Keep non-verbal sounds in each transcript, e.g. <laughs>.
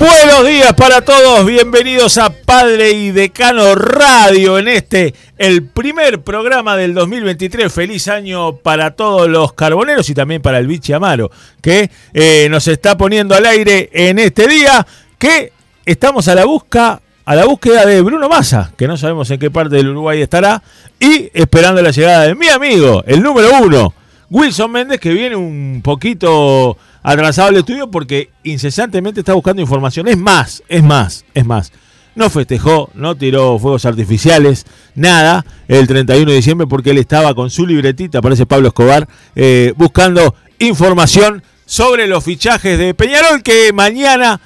Buenos días para todos, bienvenidos a Padre y Decano Radio en este, el primer programa del 2023. Feliz año para todos los carboneros y también para el Vichy Amaro, que eh, nos está poniendo al aire en este día, que estamos a la busca a la búsqueda de Bruno Massa, que no sabemos en qué parte del Uruguay estará, y esperando la llegada de mi amigo, el número uno, Wilson Méndez, que viene un poquito atrasado al estudio porque incesantemente está buscando información. Es más, es más, es más. No festejó, no tiró fuegos artificiales, nada, el 31 de diciembre porque él estaba con su libretita, parece Pablo Escobar, eh, buscando información sobre los fichajes de Peñarol que mañana,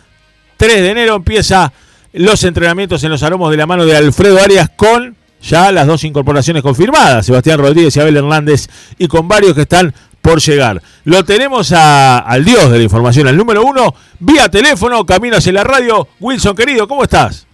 3 de enero, empieza los entrenamientos en los aromos de la mano de Alfredo Arias con ya las dos incorporaciones confirmadas, Sebastián Rodríguez y Abel Hernández, y con varios que están por llegar. Lo tenemos a- al dios de la información, al número uno, vía teléfono, camino hacia la radio. Wilson, querido, ¿cómo estás?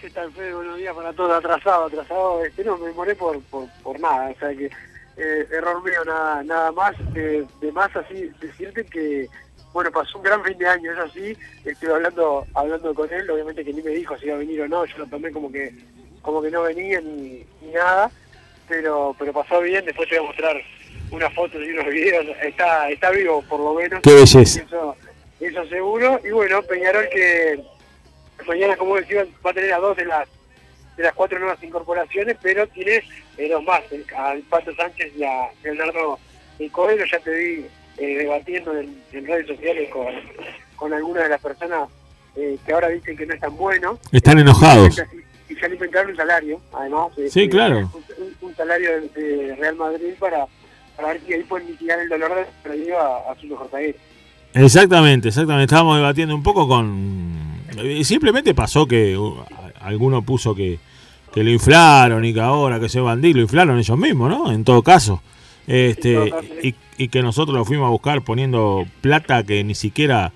¿Qué tal, Fede? Buenos días para todos. Atrasado, atrasado. Este, no, me demoré por, por, por nada. O sea que eh, error mío, nada, nada más. Eh, de más así, decirte que, bueno, pasó un gran fin de año, es así. Estuve hablando hablando con él, obviamente que ni me dijo si iba a venir o no. Yo lo tomé como que como que no venía ni, ni nada. Pero pero pasó bien. Después te voy a mostrar unas fotos y unos videos. Está está vivo, por lo menos. Qué belleza. Eso, eso seguro. Y bueno, Peñarol que mañana, como decía, va a tener a dos de las de las cuatro nuevas incorporaciones, pero tiene eh, dos más, el- al Pato Sánchez y a Leonardo El Coelho, ya te vi eh, debatiendo en, en redes sociales con, con algunas de las personas eh, que ahora dicen que no es tan bueno. Están enojados. Y ya le inventaron un salario, además. Sí, este, claro. Un salario de, de Real Madrid para, para ver si ahí pueden mitigar el dolor de perdido a, a su mejor Exactamente, exactamente. Estábamos debatiendo un poco con... Simplemente pasó que uh, alguno puso que, que lo inflaron y que ahora que se bandí lo inflaron ellos mismos, ¿no? En todo caso. Este, En todo caso, y, y que nosotros lo fuimos a buscar poniendo plata que ni siquiera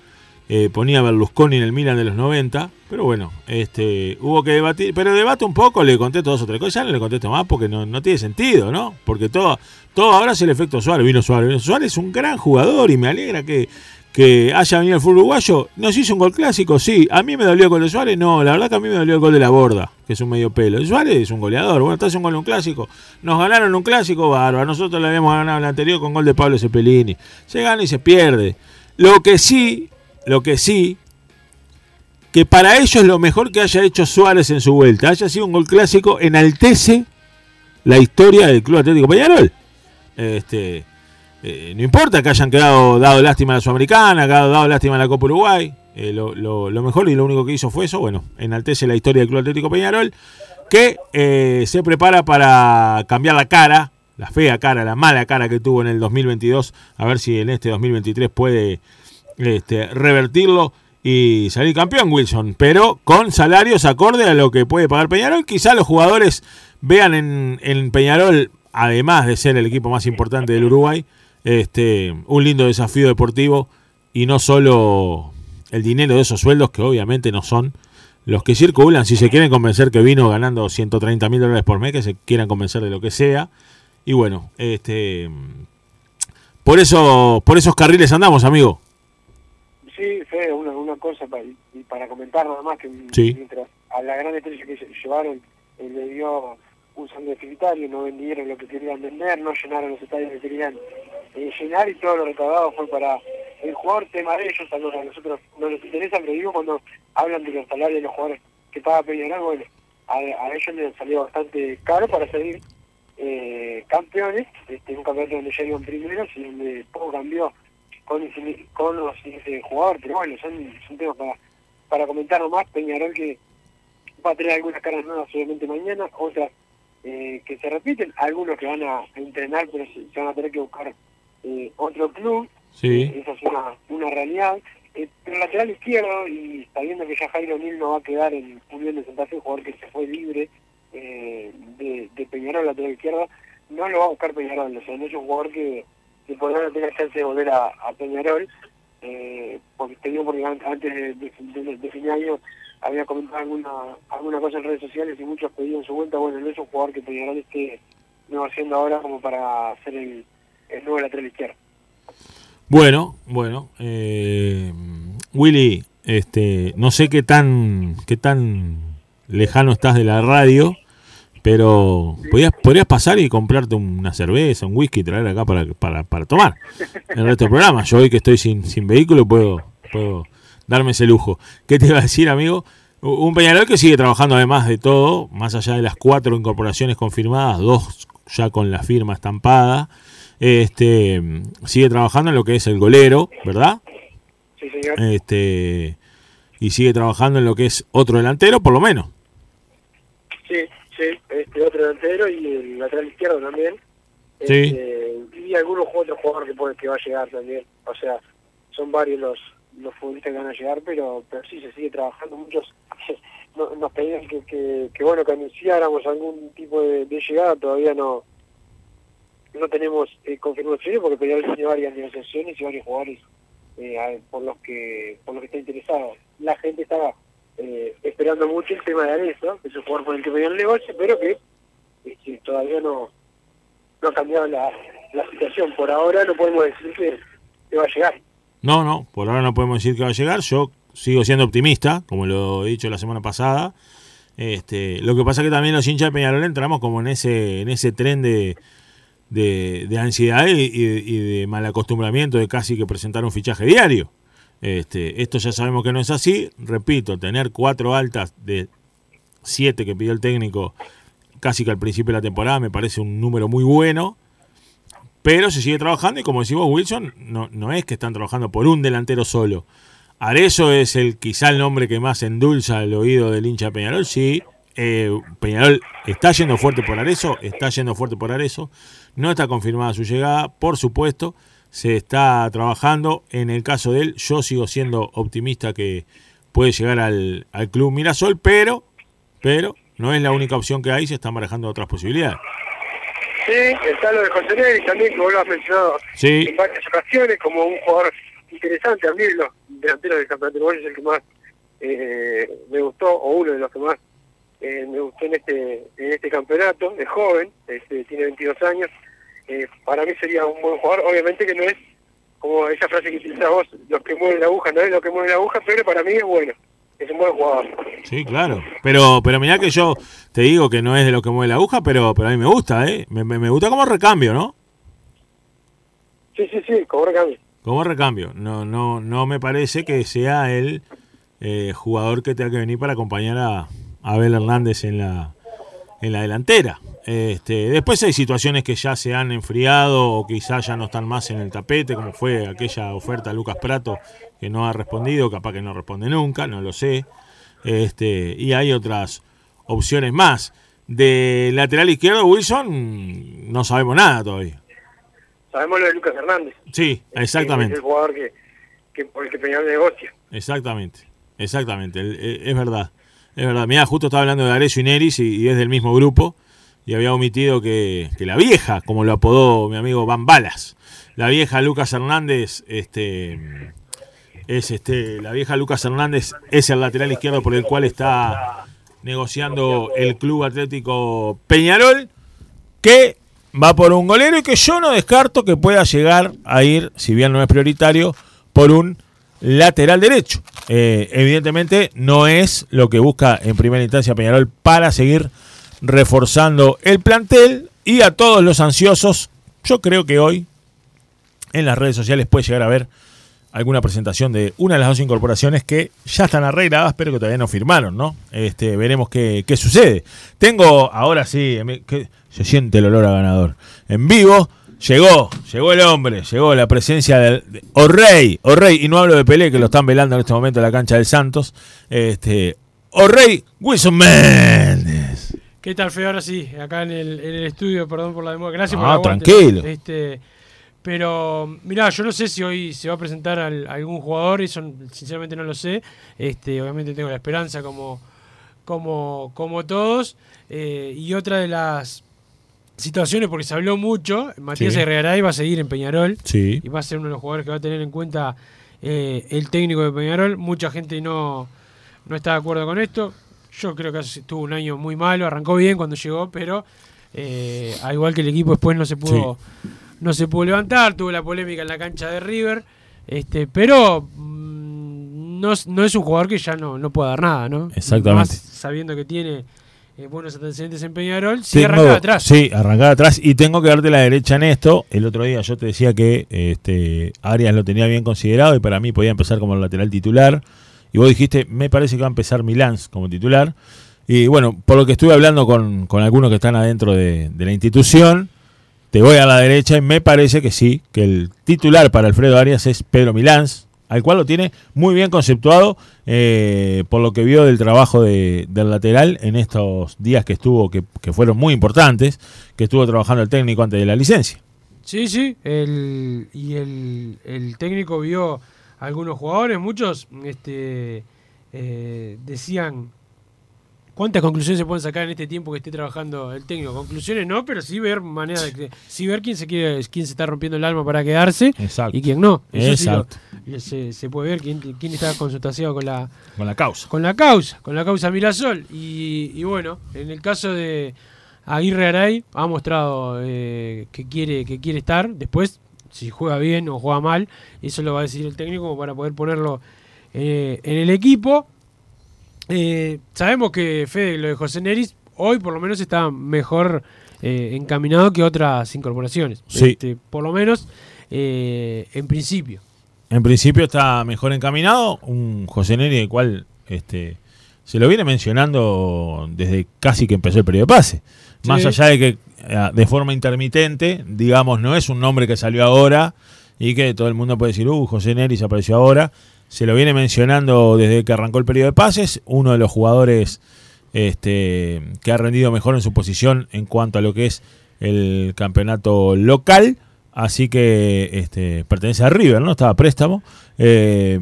eh, ponía Berlusconi en el Milan de los 90. Pero bueno, este, hubo que debatir. Pero debate un poco, le contesto dos o tres cosas. Ya no le contesto más porque no, no tiene sentido, ¿no? Porque todo, todo ahora es el efecto Suárez. Vino Suárez. Vino Suárez es un gran jugador y me alegra que, que haya venido el fútbol uruguayo. ¿Nos hizo un gol clásico? Sí. ¿A mí me dolió el gol de Suárez? No, la verdad que a mí me dolió el gol de la borda, que es un medio pelo. Suárez es un goleador. Bueno, estás un gol en un clásico. Nos ganaron un clásico, bárbaro. Nosotros le habíamos ganado el anterior con gol de Pablo Cepelini. Se gana y se pierde. Lo que sí, lo que sí, que para ellos lo mejor que haya hecho Suárez en su vuelta, haya sido un gol clásico, enaltece la historia del Club Atlético Peñarol. Este, eh, no importa que hayan quedado dado lástima a la Sudamericana, que hayan dado lástima a la Copa Uruguay. eh, lo, lo- lo mejor y lo único que hizo fue eso. Bueno, enaltece la historia del Club Atlético Peñarol, que eh, se prepara para cambiar la cara, la fea cara, la mala cara que tuvo en el 2022. A ver si en este 2023 puede este, revertirlo y salir campeón Wilson, pero con salarios acorde a lo que puede pagar Peñarol. Quizá los jugadores vean en, en Peñarol, además de ser el equipo más importante del Uruguay, este, un lindo desafío deportivo y no solo el dinero de esos sueldos, que obviamente no son los que circulan. Si se quieren convencer que vino ganando 130 mil dólares por mes, que se quieran convencer de lo que sea. Y bueno, este, por, eso, por esos carriles andamos, amigo. Sí, Fede, una, una cosa para, y para comentar nada más que Sí. mientras a la gran estrella que llevaron eh, le dio un sangre deficitario, no vendieron lo que querían vender, no llenaron los estadios que querían eh, llenar y todo lo recaudado fue para el jugador tema de ellos, a los- a nosotros no nos interesa, pero digo cuando hablan de los salarios de los jugadores que paga Peñarol, bueno, a, a ellos les salió bastante caro para salir eh, campeones, este, un campeonato donde iban primeros y donde poco cambió con, con sin ese jugador, pero bueno, son, son temas para, para comentar nomás, Peñarol que va a tener algunas caras nuevas obviamente mañana, otras eh, que se repiten, algunos que van a entrenar pero se, se van a tener que buscar eh, otro club, Sí. Eh, esa es una, una realidad. Eh, pero el lateral izquierdo, y sabiendo que ya Jairo Nil no va a quedar en Unión de Santa Fe, un jugador que se fue libre eh, de, de Peñarol, lateral izquierdo, no lo va a buscar Peñarol, o sea, no es un jugador que, que podrá no tener chance de volver a, Peñarol, eh, porque te porque an- antes de fin de año había comentado alguna, alguna cosa en redes sociales y muchos pedían su vuelta, bueno, no es un jugador que Peñarol esté negociando ahora como para ser el, el nuevo lateral izquierdo. Bueno, bueno. eh, Willy, este, no sé qué tan, qué tan lejano estás de la radio, pero podrías, podrías pasar y comprarte una cerveza, un whisky y traer acá para, para, para tomar el resto del programa. Yo hoy que estoy sin, sin vehículo puedo, puedo darme ese lujo. ¿Qué te iba a decir, amigo? Un Peñarol que sigue trabajando además de todo, más allá de las cuatro incorporaciones confirmadas, dos ya con la firma estampada, este sigue trabajando en lo que es el golero, ¿verdad? Sí, señor. Este y sigue trabajando en lo que es otro delantero, por lo menos. Sí, sí, este otro delantero y el lateral izquierdo también. Sí. Este, y algunos otros jugadores que, puede, que va a llegar también. O sea, son varios los los futbolistas que van a llegar, pero, pero sí se sigue trabajando. Muchos <laughs> no- nos pedían que, que, que, bueno que anunciáramos algún tipo de, de llegada. Todavía no no tenemos eh, confirmaciones porque Peñarol tiene varias negociaciones y varios jugadores eh, por los que por los que está interesado. La gente estaba eh, esperando mucho el tema de Arezo, que es un jugador por el que Peñarol negocia, pero que este, todavía no no ha cambiado la, la situación. Por ahora no podemos decir que, que va a llegar. No, no, por ahora no podemos decir que va a llegar. Yo sigo siendo optimista, como lo he dicho la semana pasada. Este, lo que pasa que también los hinchas de Peñarol entramos como en ese, en ese tren de, de, de ansiedad y, y- y de mal acostumbramiento de casi que presentar un fichaje diario. Este, esto ya sabemos que no es así. Repito, tener cuatro altas de siete que pidió el técnico casi que al principio de la temporada me parece un número muy bueno. Pero se sigue trabajando y como decimos Wilson, no, no es que están trabajando por un delantero solo. Arezo es el quizá el nombre que más endulza el oído del hincha Peñarol. Sí, eh, Peñarol está yendo fuerte por Arezo, está yendo fuerte por Arezo. No está confirmada su llegada, por supuesto. Se está trabajando. En el caso de él, yo sigo siendo optimista que puede llegar al, al club Mirasol, pero, pero no es la única opción que hay, se están manejando otras posibilidades. Sí, está lo de José Neves también, vos lo has mencionado Sí. en varias ocasiones, como un jugador interesante. A mí los delanteros del campeonato uruguayo es el que más eh, me gustó, o uno de los que más eh, me gustó en este en este campeonato. Es joven, este, tiene 22 años. Eh, para mí sería un buen jugador. Obviamente que no es como esa frase que utilizás vos, los que mueven la aguja, no es lo que mueve la aguja, pero para mí es bueno. Es un buen jugador. Sí, claro. Pero, pero mirá que yo te digo que no es de lo que mueve la aguja, pero, pero a mí me gusta, ¿eh? Me, me- me gusta como recambio, ¿no? Sí, sí, sí, como recambio. Como recambio. No, no, no me parece que sea el eh, jugador que tenga que venir para acompañar a a Abel Hernández en la, en la delantera. Este, después hay situaciones que ya se han enfriado o quizás ya no están más en el tapete, como fue aquella oferta a Lucas Prato que no ha respondido, capaz que no responde nunca, no lo sé. Este, y hay otras opciones más. De lateral izquierdo, Wilson, no sabemos nada todavía. Sabemos lo de Lucas Hernández. Sí, Es exactamente. el jugador que, que por el que Peñarol negocia. Exactamente, exactamente, eh, es verdad, es verdad. Mira, justo estaba hablando de Arezo y Neris y, y es del mismo grupo y había omitido que, la vieja, como lo apodó mi amigo Van Balas, la vieja Lucas Hernández, este, es este, la vieja Lucas Hernández es el lateral izquierdo por el cual está negociando el Club Atlético Peñarol, que va por un golero y que yo no descarto que pueda llegar a ir, si bien no es prioritario, por un lateral derecho. Eh, evidentemente no es lo que busca en primera instancia Peñarol para seguir reforzando el plantel y a todos los ansiosos, yo creo que hoy en las redes sociales puede llegar a ver alguna presentación de una de las dos incorporaciones que ya están arregladas, pero que todavía no firmaron, ¿no? Este, veremos qué, qué sucede. Tengo, ahora sí, se siente el olor a ganador. En vivo, llegó, llegó el hombre, llegó la presencia del de, Orrey, Orrey, y no hablo de Pelé, que lo están velando en este momento en la cancha del Santos. Este, Orrey Wilson Méndez. ¿Qué tal, Feo? Ahora sí, acá en el, en el estudio, perdón por la demora. Gracias Ah, por aguante, tranquilo. Este, pero, mirá, yo no sé si hoy se va a presentar al- algún jugador, eso sinceramente no lo sé. Este, obviamente tengo la esperanza como, como, como todos. Eh, y otra de las situaciones, porque se habló mucho, Matías Sí. Herregaray va a seguir en Peñarol Sí. y va a ser uno de los jugadores que va a tener en cuenta eh, el técnico de Peñarol. Mucha gente no, no está de acuerdo con esto. Yo creo que tuvo un año muy malo, arrancó bien cuando llegó, pero eh, al igual que el equipo después no se pudo no se pudo levantar, tuvo la polémica en la cancha de River, este, pero mm, no, es- no es un jugador que ya no, no pueda dar nada, ¿no? Exactamente. Más sabiendo que tiene eh, buenos antecedentes en Peñarol, sí Tengo- arranca de atrás. Sí, arrancar atrás. Y tengo que darte la derecha en esto. El otro día yo te decía que este, Arias lo tenía bien considerado y para mí podía empezar como lateral titular. Y vos dijiste, me parece que va a empezar Milán como titular. Y bueno, por lo que estuve hablando con, con algunos que están adentro de, la institución, te voy a la derecha y me parece que sí, que el titular para Alfredo Arias es Pedro Milán, al cual lo tiene muy bien conceptuado eh, por lo que vio del trabajo de- del lateral en estos días que estuvo, que, que fueron muy importantes, que estuvo trabajando el técnico antes de la licencia. Sí, sí, el, y el, el técnico vio algunos jugadores, muchos este, eh, decían cuántas conclusiones se pueden sacar en este tiempo que esté trabajando el técnico. Conclusiones no, pero sí ver manera de que, sí ver quién se quiere, quién se está rompiendo el alma para quedarse Exacto. y quién no. Eso sí lo- Exacto. se, se puede ver quién, quién está consultaciado con la, Con la causa. con la causa, con la causa Mirasol. Y, y bueno, en el caso de Aguirre Aray, ha mostrado eh, que, quiere, que quiere estar. Después, si juega bien o juega mal, eso lo va a decidir el técnico como para poder ponerlo eh, en el equipo. Eh, sabemos que Fede, lo de José Neris, hoy por lo menos está mejor eh, encaminado que otras incorporaciones. Sí. Este, por lo menos en principio. En principio está mejor encaminado, un José Neri el cual este, se lo viene mencionando desde casi que empezó el periodo de pase. Más allá de que de forma intermitente, digamos, no es un nombre que salió ahora y que todo el mundo puede decir, uh, José Neri se apareció ahora. Se lo viene mencionando desde que arrancó el periodo de pases, uno de los jugadores este, que ha rendido mejor en su posición en cuanto a lo que es el campeonato local. Así que este, pertenece a River, ¿no? Estaba préstamo. Eh,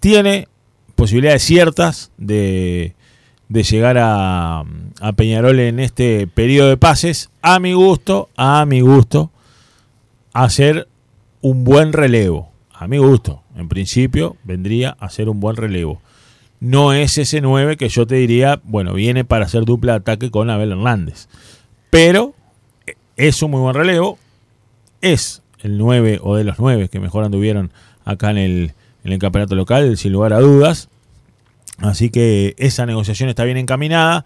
tiene posibilidades ciertas de, de llegar a, a Peñarol en este periodo de pases. A mi gusto, a mi gusto, hacer un buen relevo. A mi gusto, en principio, vendría a ser un buen relevo. No es ese 9 que yo te diría, bueno, viene para hacer dupla de ataque con Abel Hernández. Pero es un muy buen relevo. Es el 9 o de los 9 que mejor anduvieron acá en el, en el campeonato local, sin lugar a dudas. Así que esa negociación está bien encaminada.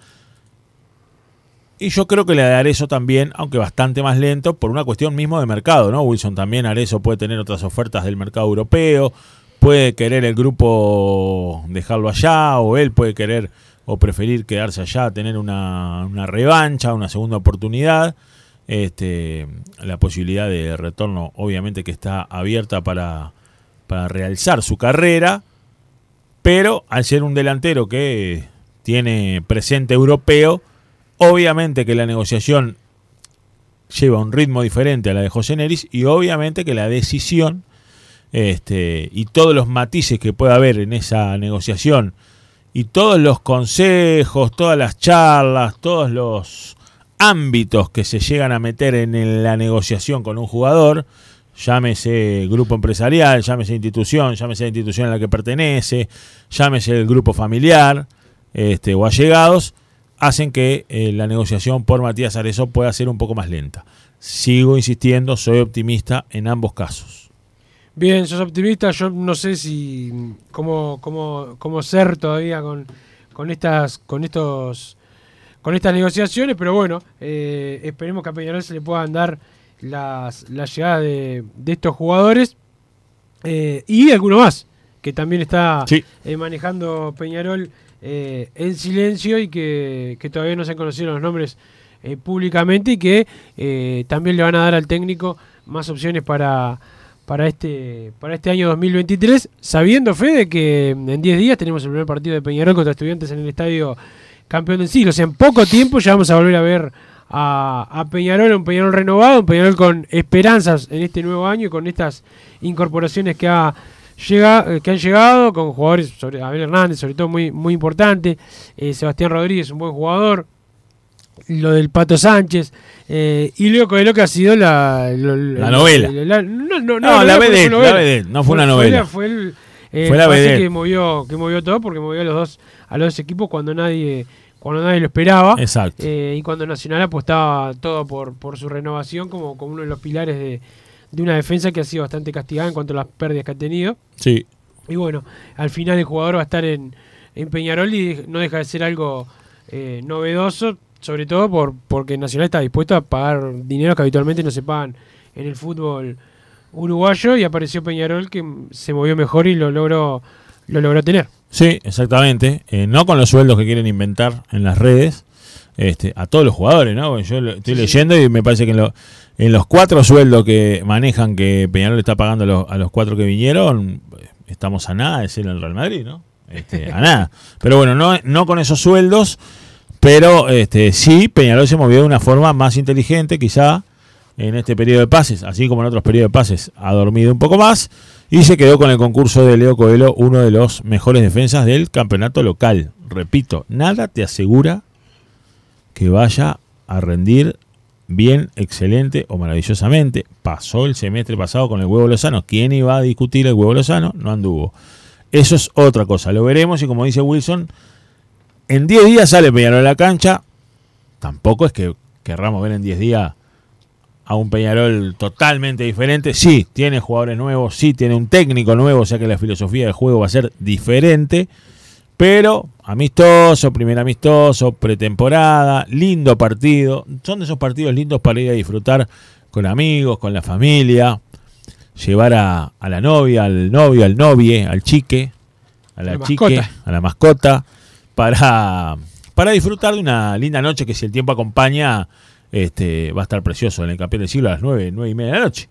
Y yo creo que le de Arezo también, aunque bastante más lento, por una cuestión mismo de mercado, ¿no? Wilson también, Arezo puede tener otras ofertas del mercado europeo, puede querer el grupo dejarlo allá, o él puede querer o preferir quedarse allá, tener una, una revancha, una segunda oportunidad. Este, la posibilidad de retorno, obviamente, que está abierta para, para realzar su carrera, pero al ser un delantero que tiene presente europeo, obviamente que la negociación lleva un ritmo diferente a la de José Neris y obviamente que la decisión este, y todos los matices que pueda haber en esa negociación y todos los consejos, todas las charlas, todos los ámbitos que se llegan a meter en la negociación con un jugador, llámese grupo empresarial, llámese institución, llámese la institución a la que pertenece, llámese el grupo familiar este, o allegados, hacen que eh, la negociación por Matías Arezzo pueda ser un poco más lenta. Sigo insistiendo, soy optimista en ambos casos. Bien, sos optimista. Yo no sé si cómo, cómo, cómo ser todavía con, con estas con estos con estas negociaciones, pero bueno, eh, esperemos que a Peñarol se le puedan dar las, la llegada de, de estos jugadores eh, y alguno más que también está Sí. eh, manejando Peñarol eh, en silencio y que, que todavía no se han conocido los nombres eh, públicamente y que también le van a dar al técnico más opciones para, para, este, para este año 2023, sabiendo, Fede, que en 10 días tenemos el primer partido de Peñarol contra estudiantes en el estadio campeón del siglo. O sea, en poco tiempo ya vamos a volver a ver a, a Peñarol, un Peñarol renovado, un Peñarol con esperanzas en este nuevo año y con estas incorporaciones que ha llega, eh, que han llegado con jugadores, sobre Abel Hernández, sobre todo muy, muy importante, eh, Sebastián Rodríguez, un buen jugador, lo del Pato Sánchez, eh, y luego de lo que ha sido la, lo- La novela. la- no, no, No, la vedette, novela. la vedette, no fue una la- novela. Fue, el, eh, Fue la vedette. que movió, que movió todo porque movió a los dos, a los dos equipos cuando nadie, cuando nadie lo esperaba. Exacto. Eh, y cuando Nacional apostaba todo por, por su renovación como, como uno de los pilares de, de una defensa que ha sido bastante castigada en cuanto a las pérdidas que ha tenido. Sí. Y bueno, al final el jugador va a estar en, en Peñarol y no deja de ser algo eh, novedoso, sobre todo por porque Nacional está dispuesto a pagar dinero que habitualmente no se pagan en el fútbol uruguayo y apareció Peñarol que se movió mejor y lo logró lo logró tener. Sí, exactamente. Eh, no con los sueldos que quieren inventar en las redes. Este, a todos los jugadores, ¿no? Yo lo estoy leyendo y me parece que en, lo- en los cuatro sueldos que manejan que Peñarol está pagando a los, a los cuatro que vinieron, estamos a nada de ser el Real Madrid, ¿no? Este, a <laughs> nada. Pero bueno, no, no con esos sueldos, pero este, sí, Peñarol se movió de una forma más inteligente, quizá, en este periodo de pases, así como en otros periodos de pases, ha dormido un poco más y se quedó con el concurso de Leo Coelho, uno de los mejores defensas del campeonato local. Repito, nada te asegura que vaya a rendir bien, excelente o maravillosamente. Pasó el semestre pasado con el huevo Lozano. ¿Quién iba a discutir el huevo Lozano? No anduvo. Eso es otra cosa. Lo veremos y como dice Wilson, en 10 días sale Peñarol a la cancha. Tampoco es que querramos ver en 10 días a un Peñarol totalmente diferente. Sí, tiene jugadores nuevos, sí, tiene un técnico nuevo, o sea que la filosofía del juego va a ser diferente. Pero amistoso, primer amistoso, pretemporada, lindo partido. Son de esos partidos lindos para ir a disfrutar con amigos, con la familia. Llevar a, a la novia, al novio, al novie, al chique, a la, La chique, mascota. a la mascota, para, para disfrutar de una linda noche que si el tiempo acompaña, este, va a estar precioso. En el campeón del siglo a las 9, 9 y media de la noche.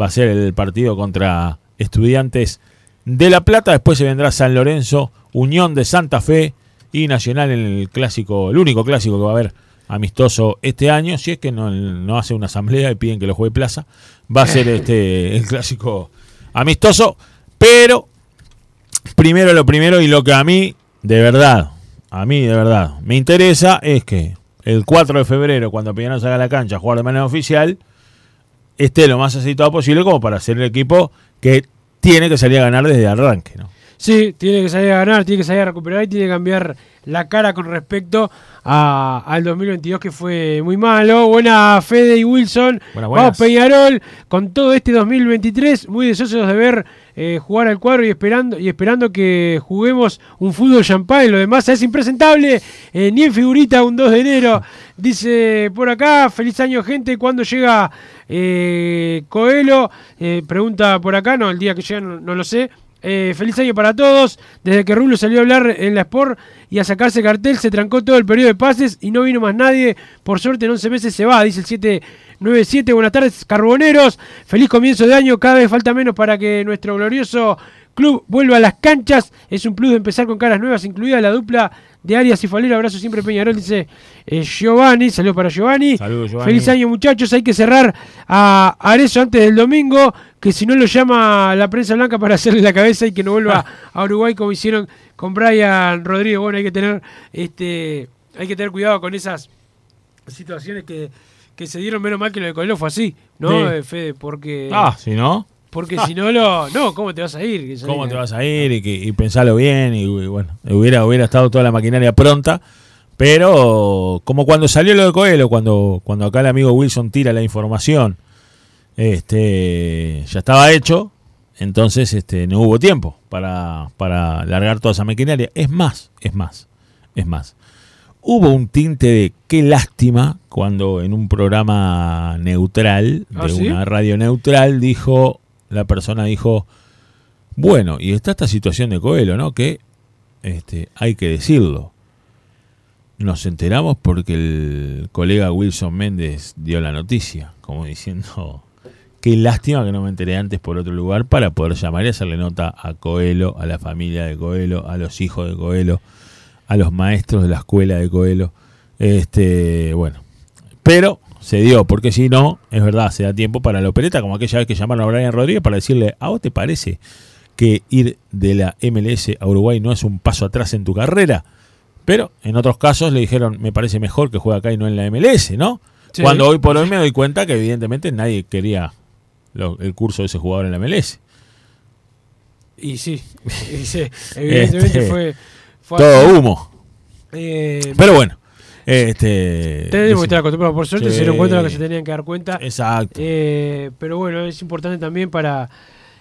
Va a ser el partido contra estudiantes de La Plata, después se vendrá San Lorenzo, Unión de Santa Fe y Nacional en el clásico, el único clásico que va a haber amistoso este año, si es que no, no hace una asamblea y piden que lo juegue Plaza, va a ser este <laughs> el clásico amistoso, pero primero lo primero y lo que a mí, de verdad, a mí de verdad, me interesa es que el 4 de febrero, cuando Peñarol salga a la cancha a jugar de manera oficial, esté lo más aceitado posible como para ser el equipo que tiene que salir a ganar desde el arranque, ¿no? Sí, tiene que salir a ganar, tiene que salir a recuperar y tiene que cambiar la cara con respecto a- al 2022 que fue muy malo. Buena Fede y Wilson. Buenas, Vamos. Peñarol con todo este 2023, muy deseosos de ver eh, jugar al cuadro y esperando y esperando que juguemos un fútbol champán. Lo demás es impresentable, eh, ni en figurita un 2 de enero. Dice por acá, feliz año gente, ¿cuándo llega eh, Coelho? Eh, pregunta por acá, no, el día que llega no, no lo sé. Eh, feliz año para todos. Desde que Rulo salió a hablar en la Sport y a sacarse cartel, se trancó todo el periodo de pases y no vino más nadie. Por suerte, en 11 meses se va, dice el 797. Buenas tardes, carboneros. Feliz comienzo de año. Cada vez falta menos para que nuestro glorioso club vuelva a las canchas. Es un plus de empezar con caras nuevas, incluida la dupla de Arias y Falero. Abrazo siempre, Peñarol, dice eh, Giovanni. Saludos para Giovanni. Saludos, Giovanni. Feliz año, muchachos. Hay que cerrar a Arezo antes del domingo, que si no lo llama la prensa blanca para hacerle la cabeza y que no vuelva <laughs> a Uruguay como hicieron con Brian Rodríguez. Bueno, hay que tener este hay que tener cuidado con esas situaciones que, que se dieron menos mal que lo de Coelho fue así, ¿no, Sí. eh, Fede? Porque Ah, si no, porque <laughs> si no lo no, ¿cómo te vas a ir? ¿cómo te vas a ir? Y, que, y pensarlo bien, y, y bueno, hubiera, hubiera estado toda la maquinaria pronta. Pero como cuando salió lo de Coelho, cuando, cuando acá el amigo Wilson tira la información, este ya estaba hecho. Entonces este, no hubo tiempo para, para largar toda esa maquinaria. Es más, es más, es más. Hubo un tinte de qué lástima cuando en un programa neutral, de ¿Ah, sí? una radio neutral, dijo, la persona dijo, bueno, y está esta situación de Coelho, ¿no? Que este, hay que decirlo. Nos enteramos porque el colega Wilson Méndez dio la noticia, como diciendo, qué lástima que no me enteré antes por otro lugar para poder llamar y hacerle nota a Coelho, a la familia de Coelho, a los hijos de Coelho, a los maestros de la escuela de Coelho. Este, bueno, pero se dio, porque si no, es verdad, se da tiempo para la opereta, como aquella vez que llamaron a Brian Rodríguez para decirle, ¿a vos te parece que ir de la MLS a Uruguay no es un paso atrás en tu carrera? Pero en otros casos le dijeron, me parece mejor que juegue acá y no en la MLS, ¿no? Sí. Cuando hoy por hoy me doy cuenta que evidentemente nadie quería lo- el curso de ese jugador en la MLS. Y sí, y sí, <laughs> evidentemente Este, fue, fue Todo humo. Eh, Pero bueno, este... tenemos que estar acostumbrados, por suerte Sí. se dieron cuenta de lo que se tenían que dar cuenta. Exacto. Eh, pero bueno, es importante también para,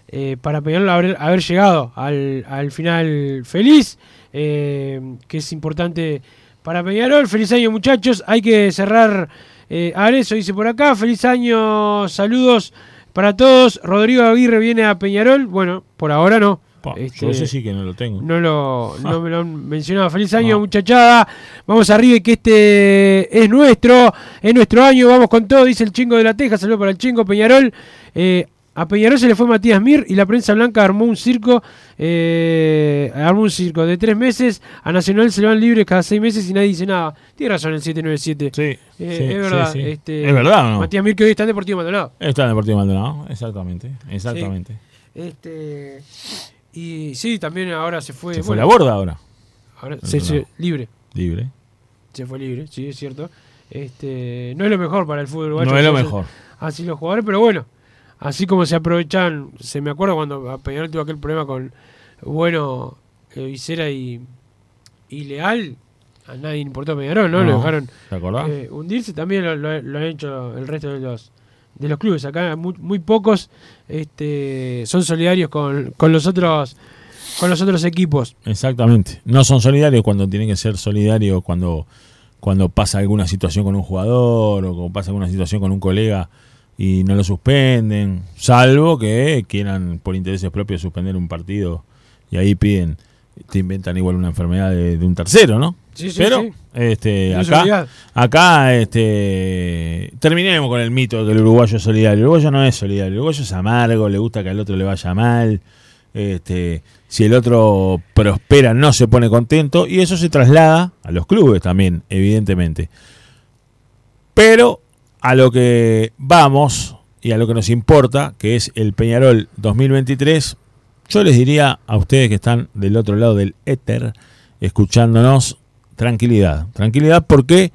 eh, para Peñarol haber, haber llegado al, al final feliz, eh, que es importante para Peñarol. Feliz año muchachos, hay que cerrar eh, Arezo, dice por acá, feliz año, saludos para todos. Rodrigo Aguirre viene a Peñarol, bueno, por ahora no. Pa, Este, yo ese sí que no lo tengo. no lo <laughs> Ah. me lo han mencionado. Feliz año, muchachada. Vamos arriba que este es nuestro, es nuestro año. Vamos con todo, dice el chingo de la Teja. Saludos para el chingo Peñarol. Eh, a Peñarol se le fue Matías Mir y la prensa blanca armó un circo, eh, armó un circo de tres meses. A Nacional se le van libres cada seis meses y nadie dice nada. Tiene razón el 797. Sí, Eh, sí, es verdad. sí, sí. este, ¿Es verdad no? Matías Mir que hoy está en Deportivo Maldonado. Está en Deportivo Maldonado, exactamente, exactamente. Este, y sí, también ahora se fue. Se fue bueno, la borda ahora, Ahora se, se- libre. libre. Se fue libre, sí, es cierto. Este, no es lo mejor para el fútbol uruguayo. No es lo mejor. Así los jugadores, pero bueno, así como se aprovechan, se me acuerda cuando Peñarol tuvo aquel problema con Bueno, eh, Visera y, y Leal, a nadie importó Peñarol, ¿no? Lo No, dejaron ¿te acordás? eh, hundirse, también lo, lo- lo han hecho el resto de los de los clubes. Acá muy, pocos este, son solidarios con, con los otros con los otros equipos. Exactamente. No son solidarios cuando tienen que ser solidarios cuando, cuando pasa alguna situación con un jugador o cuando pasa alguna situación con un colega y no lo suspenden, salvo que quieran por intereses propios suspender un partido y ahí piden, te inventan igual una enfermedad de un tercero, ¿no? Sí, sí, Pero sí. este No acá este terminemos con el mito de que el uruguayo es solidario. El uruguayo no es solidario, el uruguayo es amargo, le gusta que al otro le vaya mal. Este, si el otro prospera no se pone contento y eso se traslada a los clubes también, evidentemente. Pero a lo que vamos y a lo que nos importa, que es el Peñarol 2023, yo les diría a ustedes que están del otro lado del éter, escuchándonos, tranquilidad. Tranquilidad, ¿por qué?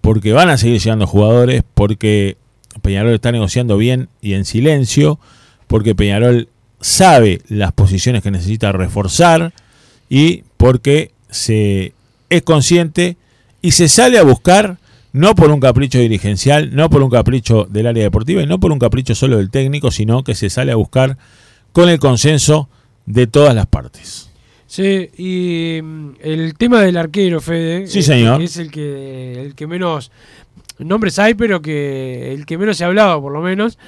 Porque van a seguir llegando jugadores, porque Peñarol está negociando bien y en silencio, porque Peñarol sabe las posiciones que necesita reforzar y porque se es consciente y se sale a buscar no por un capricho dirigencial, no por un capricho del área deportiva y no por un capricho solo del técnico, sino que se sale a buscar con el consenso de todas las partes. Sí, y mm, el tema del arquero, Fede, Sí, es- señor. es el que, el que menos nombres hay, pero que el que menos se ha hablado, por lo menos.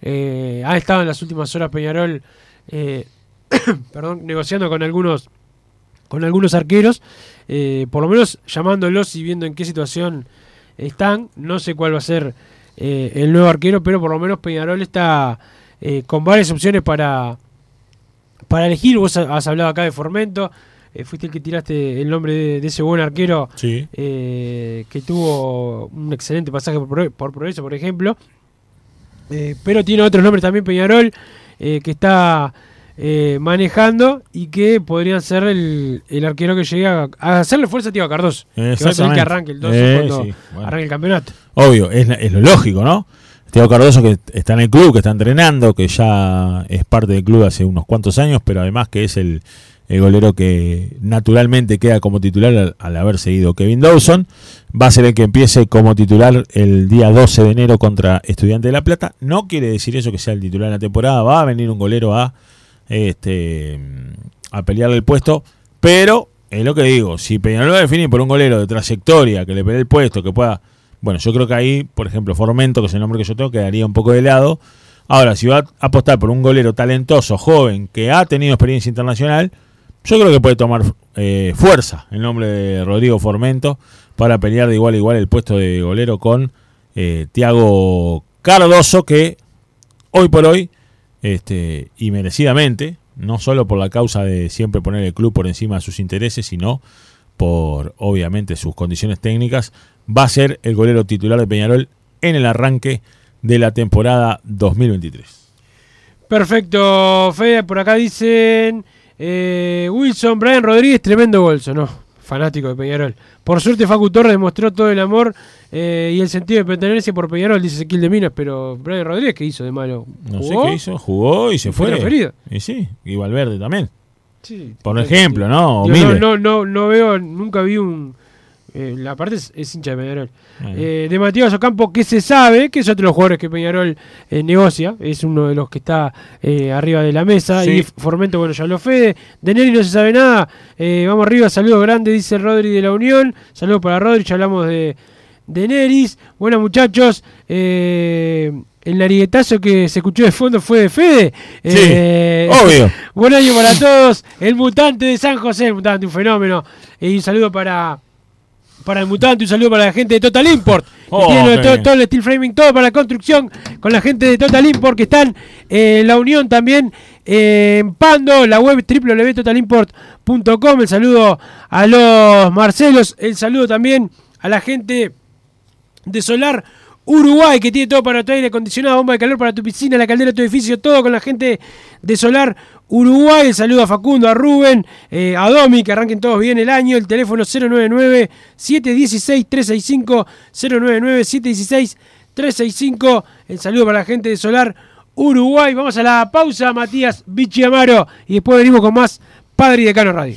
Eh, ha estado en las últimas horas Peñarol, eh, <coughs> perdón, negociando con algunos, con algunos arqueros, eh, por lo menos llamándolos y viendo en qué situación están. No sé cuál va a ser eh, el nuevo arquero, pero por lo menos Peñarol está eh, con varias opciones para, para elegir. Vos ha- has hablado acá de Formento. eh, fuiste el que tiraste el nombre de, de ese buen arquero Sí. eh, que tuvo un excelente pasaje por, por Progreso, por ejemplo. Eh, pero tiene otros nombres también Peñarol que está eh, manejando y que podrían ser el, el arquero que llegue a, a hacerle fuerza a Tío Cardoso. Que va a Exactamente. que arranque el 12 Eh, cuando sí, bueno. arranque el campeonato. Obvio, es, la- es lo lógico, ¿no? Teo Cardoso que está en el club, que está entrenando, que ya es parte del club hace unos cuantos años, pero además que es el, el golero que naturalmente queda como titular al, haber seguido Kevin Dawson. Va a ser el que empiece como titular el día 12 de enero contra Estudiante de La Plata. No quiere decir eso que sea el titular de la temporada. Va a venir un golero a este, a pelearle el puesto, pero es lo que digo, si Peñarol definir por un golero de trayectoria que le pelee el puesto, que pueda, bueno, yo creo que ahí, por ejemplo, Formento, que es el nombre que yo tengo, quedaría un poco de lado. Ahora, si va a apostar por un golero talentoso, joven, que ha tenido experiencia internacional, yo creo que puede tomar eh, fuerza el nombre de Rodrigo Formento para pelear de igual a igual el puesto de golero con eh, Tiago Cardoso, que hoy por hoy, este, y merecidamente, no solo por la causa de siempre poner el club por encima de sus intereses, sino por obviamente sus condiciones técnicas, va a ser el golero titular de Peñarol en el arranque de la temporada 2023. Perfecto, Fede, por acá dicen eh, Wilson, Brian Rodríguez, tremendo bolso, ¿no? Fanático de Peñarol. Por suerte Facu Torres demostró todo el amor eh, y el sentido de pertenencia por Peñarol, dice Ezequiel de Minas, pero Brian Rodríguez, ¿qué hizo de malo? No sé qué hizo, jugó y se fue. Referido. Y sí, y Valverde también. Sí, Por ejemplo, ¿no? Digo, no, Miller. no, no, no veo, nunca vi un... eh, la parte es, es hincha de Peñarol. Eh, de Matías Ocampo, que se sabe que es otro de los jugadores que Peñarol eh, negocia, es uno de los que está eh, arriba de la mesa. Sí. Y Formento, bueno, ya lo Fede. De Neri no se sabe nada. Eh, vamos arriba, saludos grandes, dice Rodri de la Unión. Saludos para Rodri, ya hablamos de, de Neris. Bueno, muchachos, eh, el nariguetazo que se escuchó de fondo fue de Fede. Eh, obvio. <laughs> Buen año para todos. El mutante de San José, el mutante, un fenómeno. Y un saludo para, para el mutante, un saludo para la gente de Total Import. que Oh, tiene todo el steel framing, todo para la construcción. Con la gente de Total Import que están eh, en la unión también. eh, en Pando, la web www.totalimport.com. El saludo a los Marcelos. El saludo también a la gente de Solar Uruguay, que tiene todo para tu aire acondicionado, bomba de calor para tu piscina, la caldera de tu edificio, todo con la gente de Solar Uruguay. El saludo a Facundo, a Rubén, eh, a Domi, que arranquen todos bien el año. El teléfono 099-716-365, 099-716-365. El saludo para la gente de Solar Uruguay. Vamos a la pausa, Matías Vichy Amaro, y después venimos con más Padre y Decano Radio.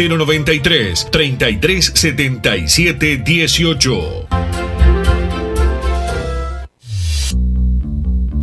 093 3377 18.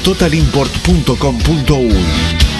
www.totalimport.com.uy.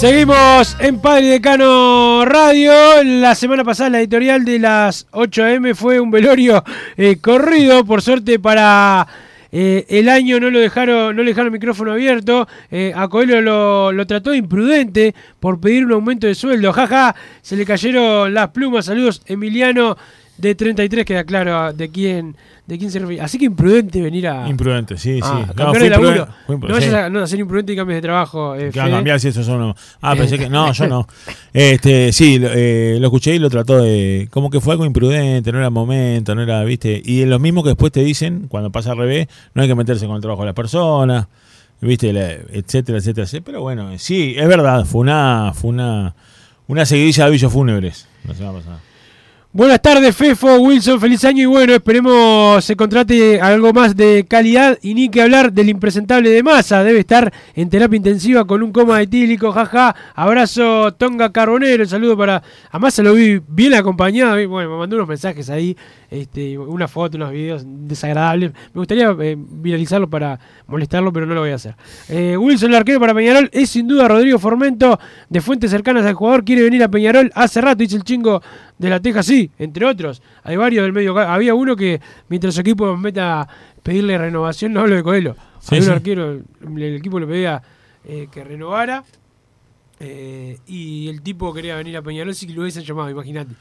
Seguimos en Padre Decano Radio. La semana pasada la editorial de las 8 am fue un velorio eh, corrido. Por suerte para eh, el año no lo dejaron, no dejaron el micrófono abierto. Eh, a Coelho lo, lo trató de imprudente por pedir un aumento de sueldo. Jaja, se le cayeron las plumas. Saludos, Emiliano de 33, queda claro de quién, de quién se refiere. Así que imprudente venir a. Imprudente, sí, Ah, sí. a No, de laburo. No vayas sí. a, no, a ser imprudente y cambies de trabajo. eh, Que va a Fede. cambiar si eso no. Ah, pensé que. No, yo no. <laughs> Este, sí, lo, eh, lo escuché y lo trató de. Como que fue algo imprudente, no era momento, no era, viste. Y es lo mismo que después te dicen, cuando pasa al revés, no hay que meterse con el trabajo de las personas, viste, La- etcétera, etcétera, etcétera. Pero bueno, sí, es verdad, fue una, fue una, una seguidilla de avisos fúnebres la semana pasada. Buenas tardes, Fefo, Wilson, feliz año y bueno, esperemos se contrate algo más de calidad y ni que hablar del impresentable de masa, debe estar en terapia intensiva con un coma etílico, jaja, abrazo Tonga Carbonero, saludo para, a Massa lo vi bien acompañado, bueno, me mandó unos mensajes ahí, este, una foto, unos videos desagradables, me gustaría eh, viralizarlo para molestarlo, pero no lo voy a hacer. Eh, Wilson, el arquero para Peñarol, es sin duda Rodrigo Formento, de fuentes cercanas al jugador, quiere venir a Peñarol hace rato, dice el chingo de la Teja, sí, entre otros. Hay varios del medio. Había uno que mientras su equipo meta a pedirle renovación, no hablo de Coelho. Sí, un arquero, el, el equipo le pedía eh, que renovara. eh, y el tipo quería venir a Peñarol, que lo hubiesen llamado, imagínate.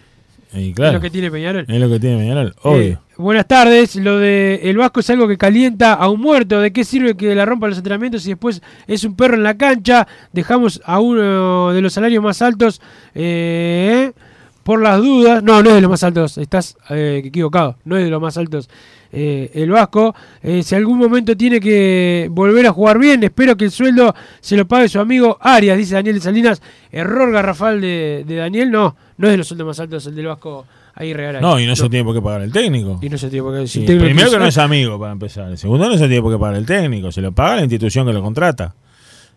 Y claro, Es lo que tiene Peñarol. Es lo que tiene Peñarol, obvio. Eh, buenas tardes. Lo de el Vasco es algo que calienta a un muerto. ¿De qué sirve que la rompa los entrenamientos y después es un perro en la cancha? Dejamos a uno de los salarios más altos eh, por las dudas. No, no es de los más altos. Estás eh, equivocado. No es de los más altos. eh, el Vasco, Eh, si algún momento tiene que volver a jugar bien, espero que el sueldo se lo pague su amigo Arias, dice Daniel Salinas. Error garrafal de, de Daniel, no, no es de los sueldos más altos el del Vasco ahí regalar. No, y no, se tiene por qué pagar el técnico. Y no se tiene por qué si el técnico primero que no es amigo, para empezar. Segundo, no se tiene por qué pagar el técnico. Se lo paga la institución que lo contrata.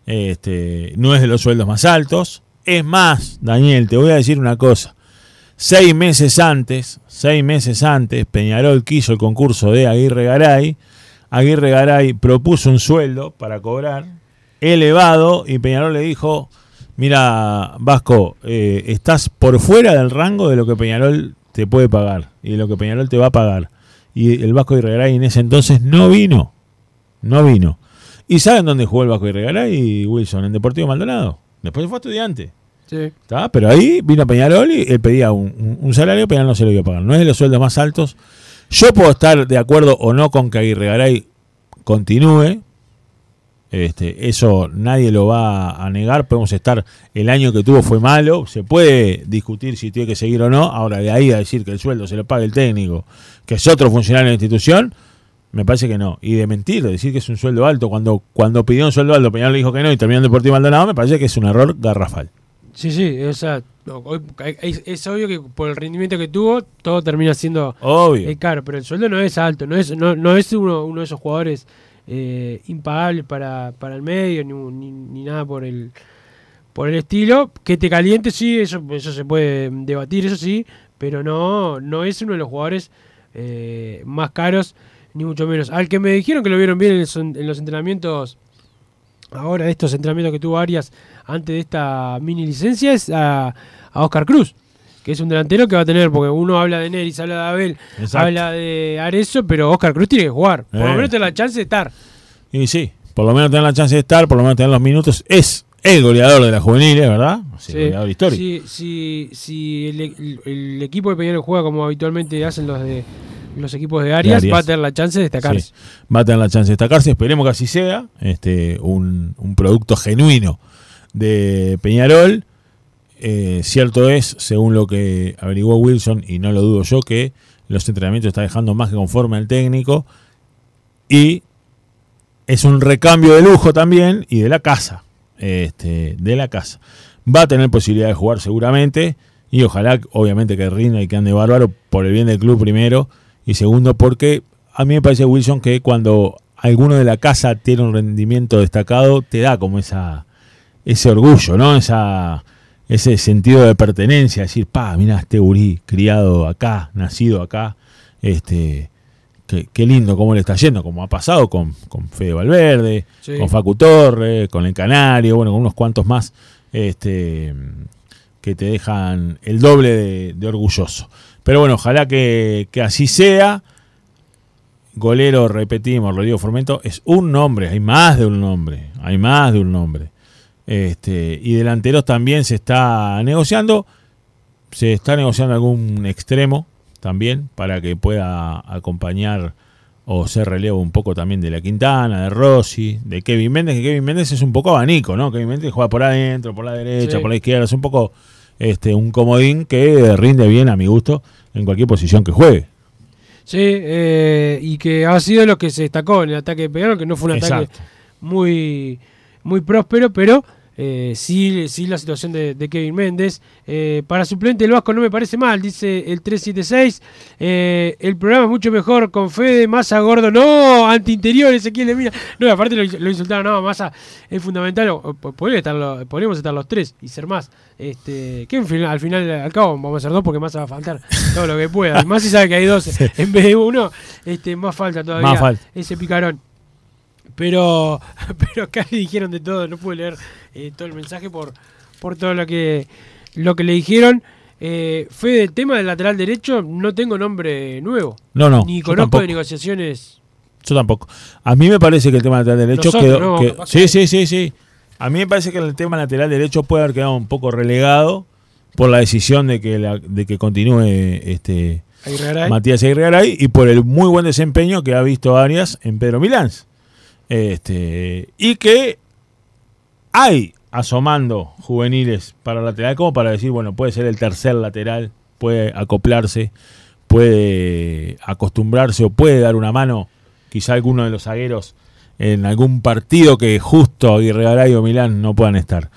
Este, no es de los sueldos más altos. Es más, Daniel, te voy a decir una cosa. Seis meses antes, seis meses antes, Peñarol quiso el concurso de Aguirre Garay. Aguirre Garay propuso un sueldo para cobrar elevado y Peñarol le dijo, mira, Vasco, eh, estás por fuera del rango de lo que Peñarol te puede pagar y de lo que Peñarol te va a pagar. Y el Vasco Garay en ese entonces no vino, no vino. ¿Y saben dónde jugó el Vasco Aguirre Garay, Wilson? En Deportivo Maldonado. Después fue estudiante. Pero ahí vino Peñarol y él pedía un, un- salario, Peñarol no se lo iba a pagar. No es de los sueldos más altos. Yo puedo estar de acuerdo o no con que Aguirre Garay continúe. Este, eso nadie lo va a negar. Podemos estar, el año que tuvo fue malo. Se puede discutir si tiene que seguir o no. Ahora, de ahí a decir que el sueldo se lo pague el técnico, que es otro funcionario de la institución, me parece que no. Y de mentir, de decir que es un sueldo alto, cuando, cuando pidió un sueldo alto, Peñarol le dijo que no y terminó en Deportivo Maldonado, me parece que es un error garrafal. Sí, sí, o sea, es, es obvio que por el rendimiento que tuvo, todo termina siendo Obvio. eh, caro, pero el sueldo no es alto, no es, no, no es uno, uno de esos jugadores eh, impagables para, para el medio, ni, ni, ni nada por el por el estilo. Que te caliente, sí, eso, eso se puede debatir, eso sí, pero no, no es uno de los jugadores eh, más caros ni mucho menos. Al que me dijeron que lo vieron bien en, los- en los entrenamientos, ahora estos entrenamientos que tuvo Arias antes de esta mini licencia, es a, a Oscar Cruz, que es un delantero que va a tener, porque uno habla de Neris, habla de Abel, Exacto. habla de Arezo, pero Oscar Cruz tiene que jugar. Por lo Eh. menos tiene la chance de estar. Y sí, por lo menos tener la chance de estar, por lo menos tener los minutos. Es el goleador de la juveniles, ¿verdad? Sí, goleador histórico. Si, el, el- el equipo de Peñarol juega como habitualmente hacen los de los equipos de Arias, Arias. va a tener la chance de destacarse. Sí, va a tener la chance de destacarse. Esperemos que así sea. Este, un, un producto genuino de Peñarol. Eh, cierto es, según lo que averiguó Wilson, y no lo dudo yo, que los entrenamientos está dejando más que conforme al técnico. Y es un recambio de lujo también y de la casa. Este, de la casa. Va a tener posibilidad de jugar seguramente. Y ojalá, obviamente, que rinda y que ande bárbaro por el bien del club primero. Y segundo, porque a mí me parece, Wilson, que cuando alguno de la casa tiene un rendimiento destacado, te da como esa ese orgullo, ¿no? Esa, ese sentido de pertenencia. Decir, pa, mira, este gurí criado acá, nacido acá. Este, qué, qué lindo cómo le está yendo, como ha pasado con, con Fede Valverde, Sí. con Facu Torre, con el Canario, bueno, con unos cuantos más este, que te dejan el doble de, de orgulloso. Pero bueno, ojalá que, que así sea. Golero, repetimos, Rodrigo Formento, es un nombre, hay más de un nombre, hay más de un nombre. Este, y delanteros también se está negociando, se está negociando algún extremo también para que pueda acompañar o ser relevo un poco también de la Quintana, de Rossi, de Kevin Méndez, que Kevin Méndez es un poco abanico, ¿no? Kevin Méndez juega por adentro, por la derecha, Sí. por la izquierda, es un poco este un comodín que rinde bien a mi gusto en cualquier posición que juegue. Sí, eh, y que ha sido lo que se destacó en el ataque de Peñarol, que no fue un ataque muy, muy próspero, pero eh, sí, sí la situación de, de Kevin Méndez. Eh, para suplente el Vasco no me parece mal, dice el 376. Eh, el programa es mucho mejor con Fede, Massa Gordo. No, antiinterior, Ezequiel le mira. No, aparte lo, lo insultaron, no, Massa es fundamental. o- podría estar podríamos estar los tres y ser más. Este, que final- al final, al cabo, vamos a ser dos porque Massa va a faltar <laughs> todo lo que pueda. Más si sabe que hay dos en vez de uno, este, más falta todavía Más falta. ese picarón. Pero, <laughs> pero acá le dijeron de todo, no pude leer eh, todo el mensaje por, por todo lo que, lo que le dijeron. Eh, Fue del tema del lateral derecho, no tengo nombre nuevo. No, no, Ni conozco tampoco. de negociaciones. Yo tampoco. A mí me parece que el tema lateral derecho Nosotros, quedó. ¿no? que- sí, que- sí, sí, sí. A mí me parece que el tema lateral derecho puede haber quedado un poco relegado por la decisión de que, la- de que continúe este Aguirregaray. Matías Aguirregaray y por el muy buen desempeño que ha visto Arias en Pedro Milán. Este, y que hay asomando juveniles para lateral como para decir, bueno, puede ser el tercer lateral, puede acoplarse, puede acostumbrarse o puede dar una mano quizá alguno de los zagueros en algún partido que justo Aguirre o Milán no puedan estar.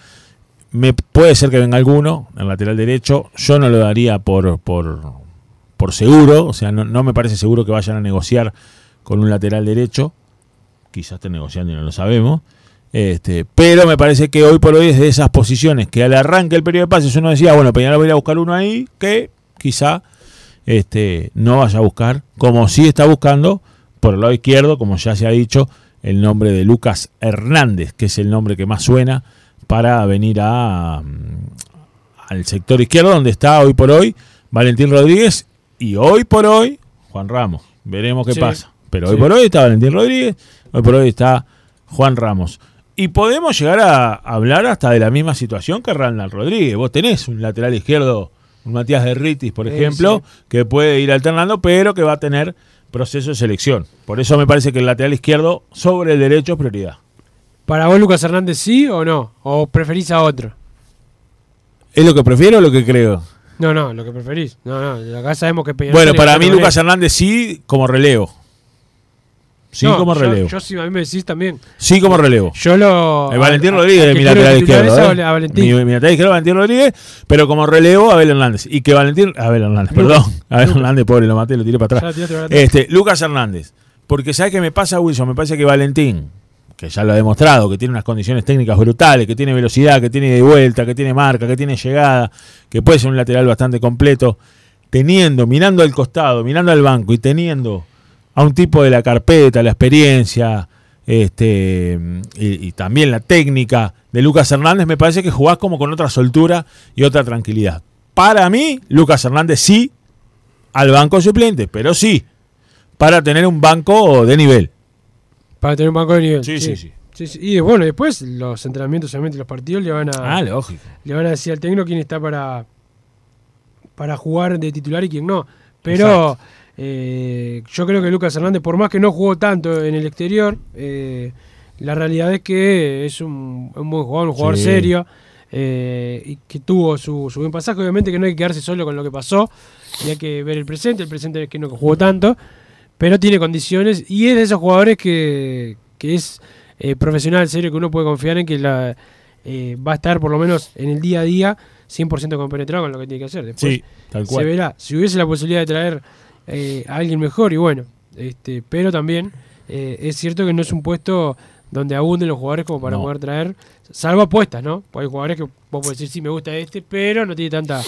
Me puede ser que venga alguno en lateral derecho, yo no lo daría por, por, por seguro, o sea, no, no me parece seguro que vayan a negociar con un lateral derecho, quizás estén negociando y no lo sabemos, este, pero me parece que hoy por hoy es de esas posiciones que al arranque del periodo de pases uno decía, bueno, Peñarol va a ir a buscar uno ahí que quizá este, no vaya a buscar, como sí está buscando por el lado izquierdo, como ya se ha dicho, el nombre de Lucas Hernández, que es el nombre que más suena para venir a, mm, al sector izquierdo, donde está hoy por hoy Valentín Rodríguez y hoy por hoy Juan Ramos. Veremos qué Sí, pasa. Pero hoy sí. por hoy está Valentín Rodríguez, hoy por hoy está Juan Ramos. Y podemos llegar a hablar hasta de la misma situación que Randall Rodríguez. Vos tenés un lateral izquierdo, un Matías de Ritis, por ejemplo, que puede ir alternando, pero que va a tener proceso de selección. Por eso me parece que el lateral izquierdo sobre el derecho es prioridad. ¿Para vos, Lucas Hernández, sí o no? ¿O preferís a otro? ¿Es lo que prefiero o lo que creo? No, no, lo que preferís. No, no, acá sabemos que Peñarol Bueno, para mí Lucas Hernández sí como relevo. Sí No, como yo- relevo. Yo, sí, a mí me decís también. Sí como relevo. Yo lo. El Valentín a- Rodríguez de que mi lateral izquierdo. ¿eh? a Valentín. Mi, mi lateral izquierdo Valentín Rodríguez, pero como relevo Abel Hernández. Y que Valentín. Abel Hernández, Lucas. perdón. Abel Hernández, pobre, lo maté, lo tiré atrás. para atrás. Este, Lucas Hernández. Porque ¿sabes qué me pasa, Wilson? Me parece que Valentín, que ya lo ha demostrado, que tiene unas condiciones técnicas brutales, que tiene velocidad, que tiene de vuelta, que tiene marca, que tiene llegada, que puede ser un lateral bastante completo, teniendo, mirando al costado, mirando al banco y teniendo a un tipo de la carpeta, la experiencia, este y, y también la técnica de Lucas Hernández, me parece que jugás como con otra soltura y otra tranquilidad. Para mí, Lucas Hernández sí al banco suplente, pero sí para tener un banco de nivel. Para tener un banco de nivel. Sí, sí, sí. Sí, sí. Y bueno, después los entrenamientos, obviamente los partidos le van a. Ah, lógico. Le van a decir al técnico quién está para. para jugar de titular y quién no. Pero eh, yo creo que Lucas Hernández, por más que no jugó tanto en el exterior, eh, la realidad es que es un, un buen jugador, un jugador Sí. serio. eh, y que tuvo su, su buen pasaje. Obviamente que no hay que quedarse solo con lo que pasó, y hay que ver el presente. El presente es que no jugó tanto, pero tiene condiciones y es de esos jugadores que, que es profesional, serio, que uno puede confiar en que la, va a estar por lo menos en el día a día 100% compenetrado con lo que tiene que hacer. Después Sí, tal cual. se verá. Si hubiese la posibilidad de traer eh, a alguien mejor, y bueno, este, pero también eh, es cierto que no es un puesto donde abunden los jugadores como para No. poder traer, salvo apuestas, ¿no? Porque hay jugadores que vos podés decir, sí, me gusta este, pero no tiene tanta,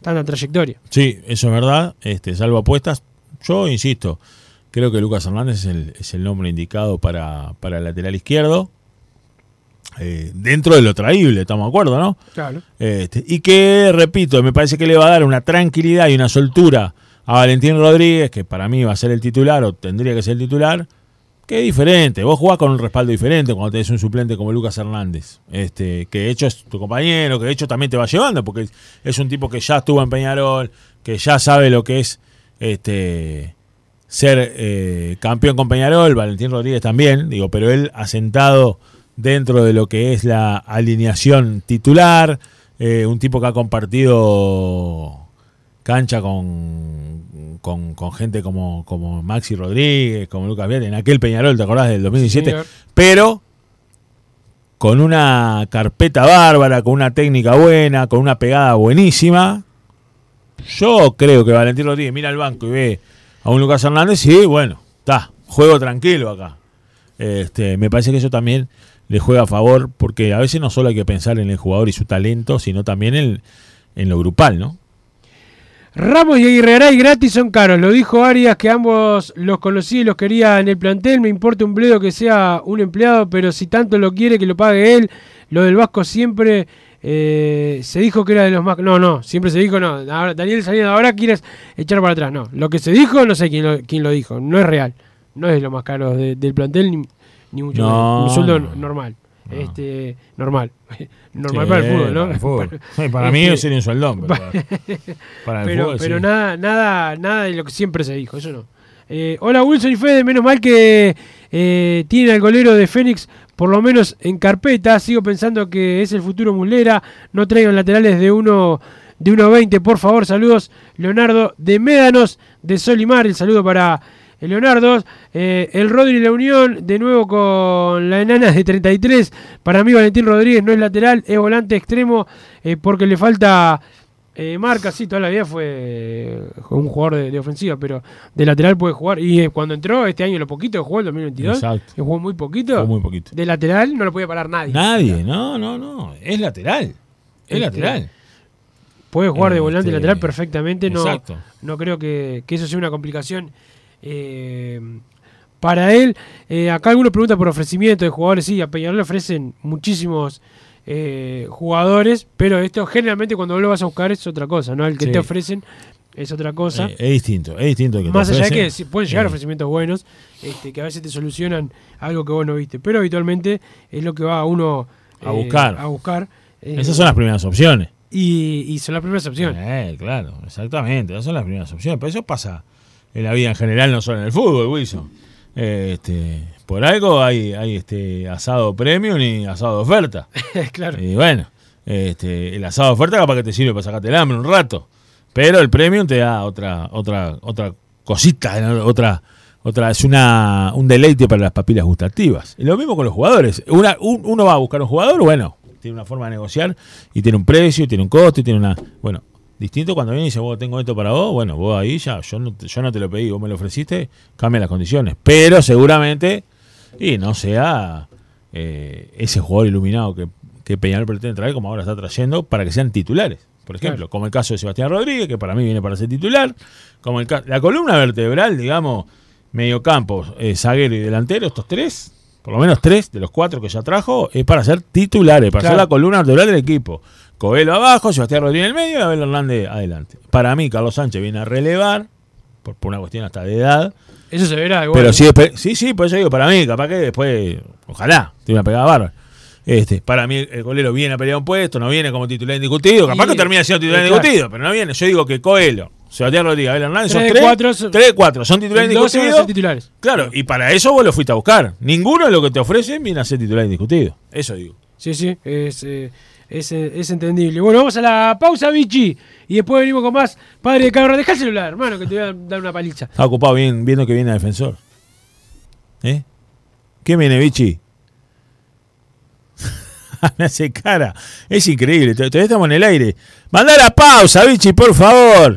tanta trayectoria. Sí, eso es verdad. Este, salvo apuestas, yo insisto, creo que Lucas Hernández es el, es el nombre indicado para, para el lateral izquierdo. Eh, dentro de lo traíble, estamos de acuerdo, ¿no? Claro. Este, y que, repito, me parece que le va a dar una tranquilidad y una soltura a Valentín Rodríguez, que para mí va a ser el titular o tendría que ser el titular, que es diferente. Vos jugás con un respaldo diferente cuando tenés un suplente como Lucas Hernández, este, que de hecho es tu compañero, que de hecho también te va llevando, porque es un tipo que ya estuvo en Peñarol, que ya sabe lo que es este ser eh, campeón con Peñarol, Valentín Rodríguez también, digo, pero él asentado dentro de lo que es la alineación titular, eh, un tipo que ha compartido cancha con, con, con gente como, como Maxi Rodríguez, como Lucas Vial, en aquel Peñarol, ¿te acordás del 2017? señor. pero con una carpeta bárbara, con una técnica buena, con una pegada buenísima. Yo creo que Valentín Rodríguez mira al banco y ve a un Lucas Hernández y bueno, está, juego tranquilo acá. Este, me parece que eso también le juega a favor, porque a veces no solo hay que pensar en el jugador y su talento, sino también en, en lo grupal, ¿no? Ramos y Aguirre Garay gratis son caros. Lo dijo Arias que ambos los conocí y los quería en el plantel. Me importa un bledo que sea un empleado, pero si tanto lo quiere que lo pague él. Lo del Vasco siempre eh, se dijo que era de los más. No, no, siempre se dijo no. Ahora, Daniel Salinas, ahora quieres echar para atrás. No, lo que se dijo, no sé quién lo, quién lo dijo. No es real. No es de lo más caro de- del plantel, ni, ni mucho No, menos. Un sueldo no. normal. Este, normal. <laughs> normal Sí, para el fútbol, ¿no? para el fútbol. <laughs> Para mí Este, sería un sueldón, pero para- para el pero, <laughs> fútbol, pero sí. nada, nada, nada de lo que siempre se dijo, eso no. Eh, hola Wilson y Fede, menos mal que eh, tienen al golero de Fénix por lo menos en carpeta. Sigo pensando que es el futuro Muslera. No traigan laterales de uno de 1.20, por favor. Saludos, Leonardo de Médanos de Solimar. El saludo para eh, Leonardo. Eh, el Rodri la Unión, de nuevo con la enana de 33. Para mí, Valentín Rodríguez no es lateral, es volante extremo eh, porque le falta eh, marca. Sí, toda la vida fue eh, un jugador de, de ofensiva, pero de lateral puede jugar. Y eh, cuando entró este año, lo poquito que jugó el 2022, Exacto. que jugó muy poquito, Fue muy poquito. de lateral no lo podía parar nadie. Nadie, no, no, no. Es lateral. Es Este, lateral. Puede jugar de volante Este, lateral perfectamente. No, exacto. no creo que, que eso sea una complicación eh, para él. Eh, acá algunos preguntan por ofrecimiento de jugadores. Sí, a Peñarol le ofrecen muchísimos eh, jugadores, pero esto generalmente cuando vos lo vas a buscar es otra cosa, ¿no? El que Sí. te ofrecen es otra cosa. Eh, es distinto, es distinto. que te Más allá de que pueden llegar Eh, ofrecimientos buenos, este, que a veces te solucionan algo que vos no viste, pero habitualmente es lo que va uno A buscar. A buscar. Esas son las primeras opciones. y, y son las primeras opciones. Eh, claro, exactamente. Esas son las primeras opciones. Pero eso pasa en la vida en general, no solo en el fútbol, Wilson. Este, por algo hay, hay este asado premium y asado de oferta. <laughs> claro. Y bueno, este, el asado de oferta capaz que te sirve para sacarte el hambre un rato. Pero el premium te da otra, otra, otra cosita, otra, otra, es una, un deleite para las papilas gustativas. Y lo mismo con los jugadores. Una, un- uno va a buscar un jugador, bueno, tiene una forma de negociar y tiene un precio, y tiene un costo, y tiene una. Bueno, distinto cuando viene y dice, vos tengo esto para vos, bueno, vos ahí ya, yo no, te- yo no te lo pedí, vos me lo ofreciste, cambia las condiciones. Pero seguramente, y no sea eh, ese jugador iluminado que, que Peñarol pretende traer, como ahora está trayendo, para que sean titulares. Por ejemplo, Claro. como el caso de Sebastián Rodríguez, que para mí viene para ser titular, como el la columna vertebral, digamos, mediocampo, eh, zaguero y delantero, estos tres, por lo menos tres de los cuatro que ya trajo, es para ser titulares, para Claro. ser la columna vertebral del equipo. Coelho abajo, Sebastián Rodríguez en el medio y Abel Hernández adelante. Para mí, Carlos Sánchez viene a relevar, por, por una cuestión hasta de edad. Eso se verá igual. Pero sí, sí, sí, por eso digo, para mí, capaz que después, ojalá, tiene una pegada bárbara. Este, para mí, el golero viene a pelear un puesto, no viene como titular indiscutido. Capaz que termina siendo titular claro. indiscutido, pero no viene. Yo digo que Coelho, Sebastián Rodríguez, Abel Hernández son Tres cuatro son- tres cuatro, son titulares El 12 van a indiscutidos. titulares. Claro, y para eso vos lo fuiste a buscar. Ninguno de lo que te ofrecen viene a ser titular indiscutido. Eso digo. Sí, sí, es, eh, es, eh, es entendible. Bueno, vamos a la pausa, Vichy. Y después venimos con más. Padre de cabra, deja el celular, hermano, que te voy a dar una paliza. Está ocupado viendo que viene a defensor. ¿Eh? ¿Qué viene, Vichy? <laughs> Me hace cara. Es increíble. Todavía estamos en el aire. Mandá la pausa, Vichy, por favor.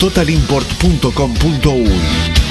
www.totalimport.com.uy.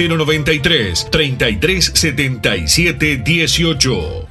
093 3377 18.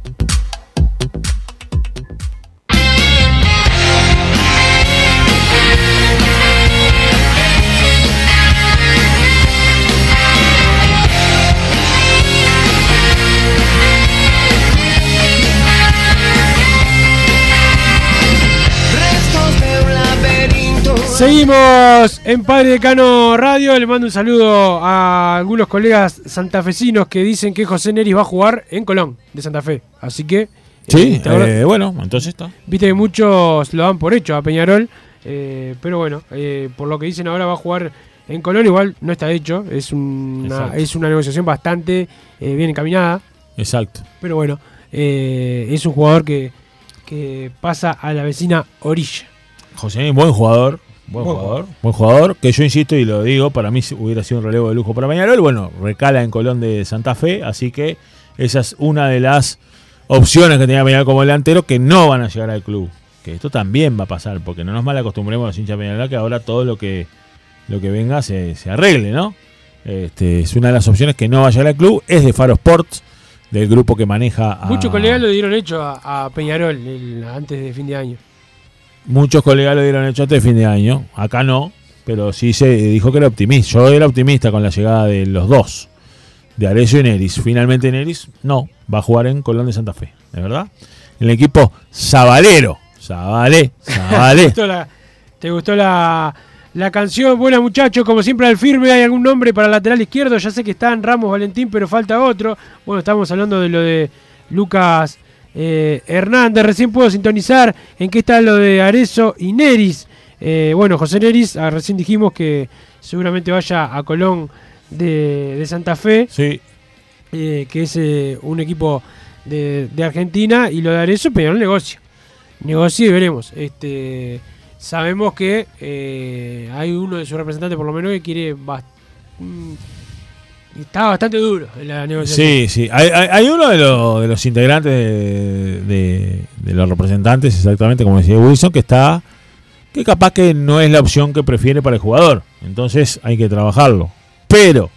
Seguimos en Padre Decano Radio. Le mando un saludo a algunos colegas santafesinos que dicen que José Neris va a jugar en Colón de Santa Fe. Así que. Sí, eh, eh, bueno, entonces está. Viste que muchos lo dan por hecho a Peñarol. eh, pero bueno, eh, por lo que dicen ahora va a jugar en Colón. Igual no está hecho. Es una, Exacto. es una negociación bastante bien encaminada. Exacto. Pero bueno, es un jugador que, que pasa a la vecina orilla. José buen jugador. Buen, Buen jugador. Buen jugador. Que yo insisto y lo digo, para mí hubiera sido un relevo de lujo para Peñarol. Bueno, recala en Colón de Santa Fe. Así que esa es una de las opciones que tenía Peñarol como delantero que no van a llegar al club. Que esto también va a pasar, porque no nos mal acostumbremos a los hinchas Peñarol que ahora todo lo que, lo que venga se, se arregle, ¿no? Este, es una de las opciones que no va a llegar al club. Es de Faro Sports, del grupo que maneja a. Muchos colegas lo dieron hecho a, a Peñarol el- antes de fin de año. Muchos colegas lo dieron hecho de fin de año. Acá no, pero sí se dijo que era optimista. Yo era optimista con la llegada de los dos, de Arecio y Neris. Finalmente Neris no, va a jugar en Colón de Santa Fe, ¿de verdad? El equipo Zabalero. Zabalé, <laughs> ¿Te Zabalé. gustó la, te gustó la, la canción? Buena muchachos, como siempre al firme hay algún nombre para lateral izquierdo. Ya sé que están Ramos Valentín, pero falta otro. Bueno, estamos hablando de lo de Lucas eh, Hernández. Recién puedo sintonizar en qué está lo de Arezo y Neris. Eh, bueno, José Neris, ah, recién dijimos que seguramente vaya a Colón de, de Santa Fe. Sí. eh, que es un equipo de, de Argentina. Y lo de Arezzo, pero el negocio. Negocio y veremos. Este, sabemos que hay uno de sus representantes, por lo menos, que quiere. Está bastante duro la negociación. Sí, sí. Hay, uno de, los- de los integrantes de los representantes, exactamente como decía Wilson, que está. que capaz que no es la opción que prefiere para el jugador. Entonces hay que trabajarlo. Pero,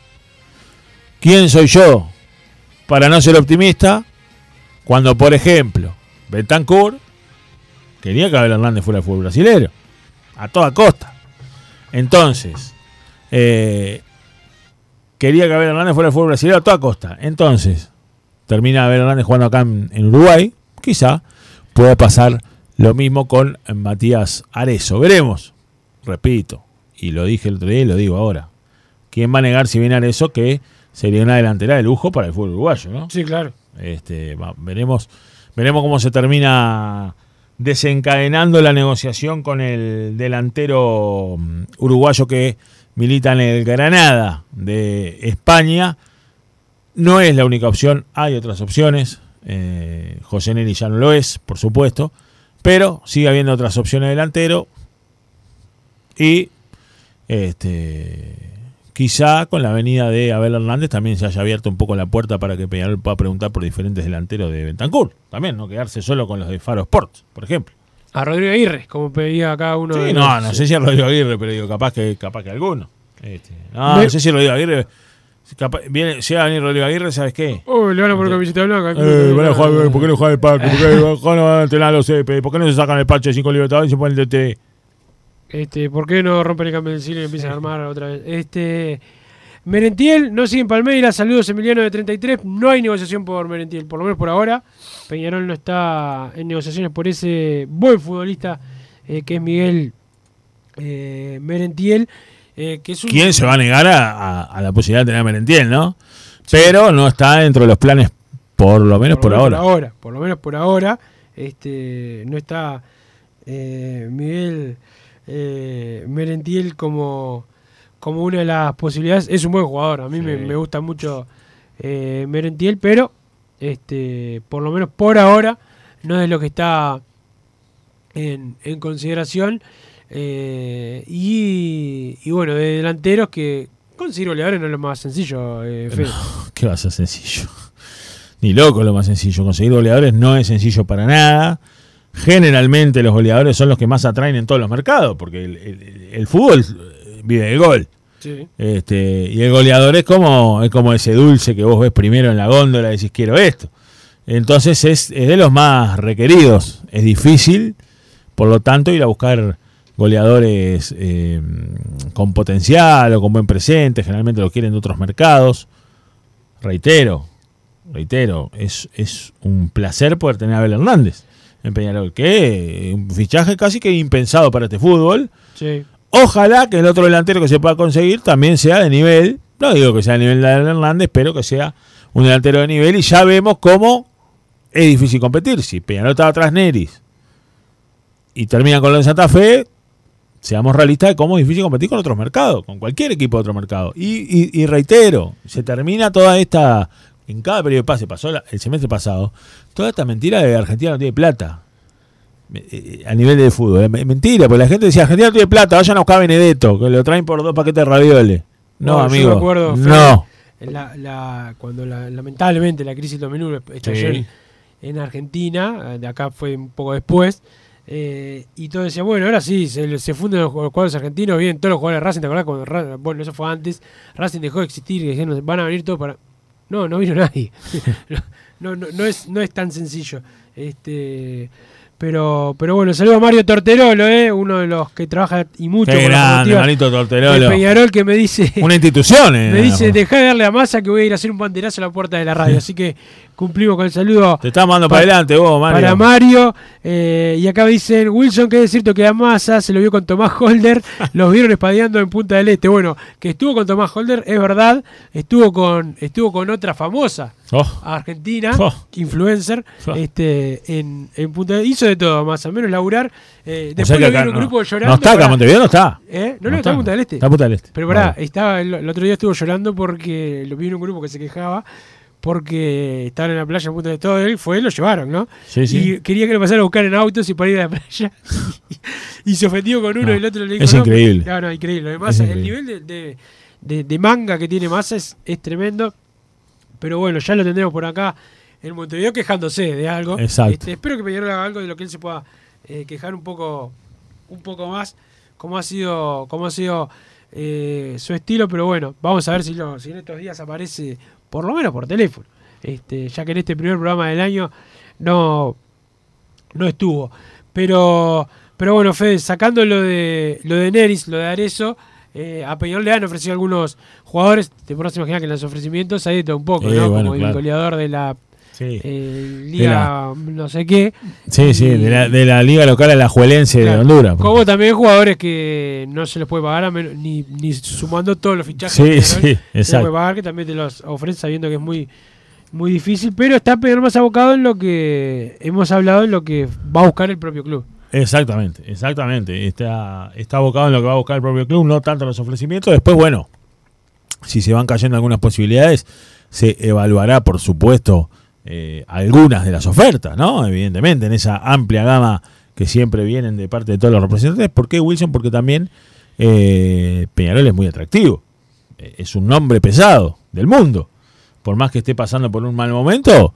¿quién soy yo para no ser optimista cuando, por ejemplo, Betancourt quería que Abel Hernández fuera el fútbol brasilero? A toda costa. Entonces, eh, quería que Abel Hernández fuera el fútbol brasileño a toda costa. Entonces, termina Abel Hernández jugando acá en, en Uruguay. Quizá pueda pasar lo mismo con Matías Arezo. Veremos. Repito, y lo dije el otro día y lo digo ahora. ¿Quién va a negar si viene Arezo que sería una delantera de lujo para el fútbol uruguayo, no? Sí, claro. Este, va- veremos, veremos cómo se termina desencadenando la negociación con el delantero mm, uruguayo que milita en el Granada de España. No es la única opción, hay otras opciones. Eh, José Neri ya no lo es, por supuesto, pero sigue habiendo otras opciones de delantero. Y este, quizá con la venida de Abel Hernández también se haya abierto un poco la puerta para que Peñarol pueda preguntar por diferentes delanteros de Bentancur. También, no quedarse solo con los de Faro Sports, por ejemplo. A Rodrigo Aguirre, como pedía acá uno. de Sí, los- no, no sé si es Rodrigo Aguirre, pero digo, capaz que, capaz que alguno. Este, no, Me- no sé si Rodrigo Aguirre. capaz- viene, llega a venir Rodrigo Aguirre, ¿sabes qué? Oh, le van a poner camiseta blanca. Eh, van a jugar, ¿Por qué no juegan el parque? ¿Por qué no van a entrenar los CP? ¿Por qué no se sacan el parche de 5 libertadores y se ponen el DT? Este, ¿Por qué no rompen el cambio del cine y empiezan a armar otra vez? Este, Merentiel no sigue en Palmeiras. Saludos Emiliano de 33. No hay negociación por Merentiel, por lo menos por ahora. Peñarol no está en negociaciones por ese buen futbolista eh, que es Miguel eh, Merentiel. eh, que es un- ¿Quién se va a negar a, a- a la posibilidad de tener a Merentiel, no? Pero no está dentro de los planes, por lo menos por, lo menos ahora. Por lo menos por ahora. Este, no está Miguel Merentiel como, como una de las posibilidades. Es un buen jugador. A mí me, me gusta mucho eh, Merentiel, pero este, por lo menos por ahora no es lo que está en, en consideración. Eh, y, y bueno, de delanteros que conseguir goleadores no es lo más sencillo, eh. ¿Qué va a ser sencillo? Ni loco lo más sencillo. Conseguir goleadores no es sencillo para nada. Generalmente los goleadores son los que más atraen en todos los mercados, porque el, el- el fútbol vive del gol. Sí. Este, y el goleador es como, es como ese dulce que vos ves primero en la góndola y decís quiero esto. Entonces es, es de los más requeridos. Es difícil, por lo tanto, ir a buscar goleadores eh, con potencial o con buen presente. Generalmente lo quieren de otros mercados. Reitero, reitero, es, es un placer poder tener a Abel Hernández en Peñarol, que un fichaje casi que impensado para este fútbol. Sí. Ojalá que el otro delantero que se pueda conseguir también sea de nivel, no digo que sea de nivel de Hernández, pero que sea un delantero de nivel y ya vemos cómo es difícil competir. Si Peñarol estaba atrás Neris y termina con lo de Santa Fe, seamos realistas de cómo es difícil competir con otros mercados, con cualquier equipo de otro mercado. Y, y- y reitero, se termina toda esta, en cada periodo de pase, pasó el semestre pasado, toda esta mentira de Argentina no tiene plata. Eh, eh, A nivel de fútbol, es mentira, porque la gente decía Argentina no tiene plata, vayan a buscar a Benedetto, que lo traen por dos paquetes de ravioles. No, yo amigo. me acuerdo, no. la- la- cuando la- lamentablemente la crisis del dominó estalló Sí. en, en Argentina, eh, de acá fue un poco después, eh, y todo decía, bueno, ahora sí, se, se funden los, los cuadros argentinos, bien, todos los jugadores de Racing, ¿te acordás? Cuando bueno, eso fue antes, Racing dejó de existir y dijeron, van a venir todos para... No, no vino nadie. <laughs> no, no, no, es, no es tan sencillo. Este... Pero, pero bueno, saludo a Mario Torterolo, ¿eh? uno de los que trabaja y mucho Qué con grande, formativa Marito de Torterolo. Peñarol que me dice Una institución. eh, <laughs> me dice, dejá de darle a masa que voy a ir a hacer un banderazo a la puerta de la radio. <laughs> Así que cumplimos con el saludo. Te estás mandando para adelante vos, Mario. Para Mario. eh, y acá me dicen, Wilson, que es cierto que a Massa se lo vio con Tomás Holder. <laughs> Los vieron espadeando en Punta del Este. Bueno, que estuvo con Tomás Holder, es verdad. Estuvo con, estuvo con otra famosa. Oh. Argentina, Oh. influencer, Oh. este, en, en Punta del Hizo de todo, más o menos laburar. Eh, O después sea que lo vi en un no- grupo llorando. No está acá, para- Montevideo no está. ¿Eh? No, no, No está está. en Punta del Este. Está en Punta del Este. Pero pará, Vale. estaba, el, el otro día estuvo llorando porque lo vi en un grupo que se quejaba porque estaban en la playa Punta del Este. Todo él fue, lo llevaron, ¿no? Sí, sí. Y quería que lo pasara a buscar en autos y para ir a la playa. <laughs> y se ofendió con uno No, y el otro le dijo. es no, increíble. No, no, increíble. Además, el nivel de, de- de- de manga que tiene Massa es, es tremendo. Pero bueno, ya lo tendremos por acá en Montevideo quejándose de algo. Exacto. Este, espero que Peñarol haga algo de lo que él se pueda eh, quejar un poco, un poco más, como ha sido, como ha sido eh, su estilo, pero bueno, vamos a ver si, lo, si en estos días aparece, por lo menos por teléfono. Este, ya que en este primer programa del año no, no estuvo. Pero, pero bueno, Fede, sacando lo de lo de Neris, lo de Arezo, eh, a Peñarol le han ofrecido algunos jugadores, te podrás imaginar que en los ofrecimientos hay de todo un poco, Eh, ¿no? bueno, Como el goleador de la Sí. eh, Liga no sé qué. Sí, sí, de la, de la liga local a la Juelense de. Honduras. Como también jugadores que no se les puede pagar a menos- ni, ni sumando todos los fichajes. Sí, sí, se les exacto. puede pagar, que también te los ofrece sabiendo que es muy muy difícil, pero está Peñarol más abocado en lo que hemos hablado, en lo que va a buscar el propio club. Exactamente, exactamente. Está, está abocado en lo que va a buscar el propio club, no tanto en los ofrecimientos. Después, bueno, si se van cayendo algunas posibilidades, se evaluará, por supuesto, eh, algunas de las ofertas, ¿no? Evidentemente, en esa amplia gama que siempre vienen de parte de todos los representantes. ¿Por qué Wilson? Porque también eh, Peñarol es muy atractivo. Eh, Es un nombre pesado del mundo. Por más que esté pasando por un mal momento,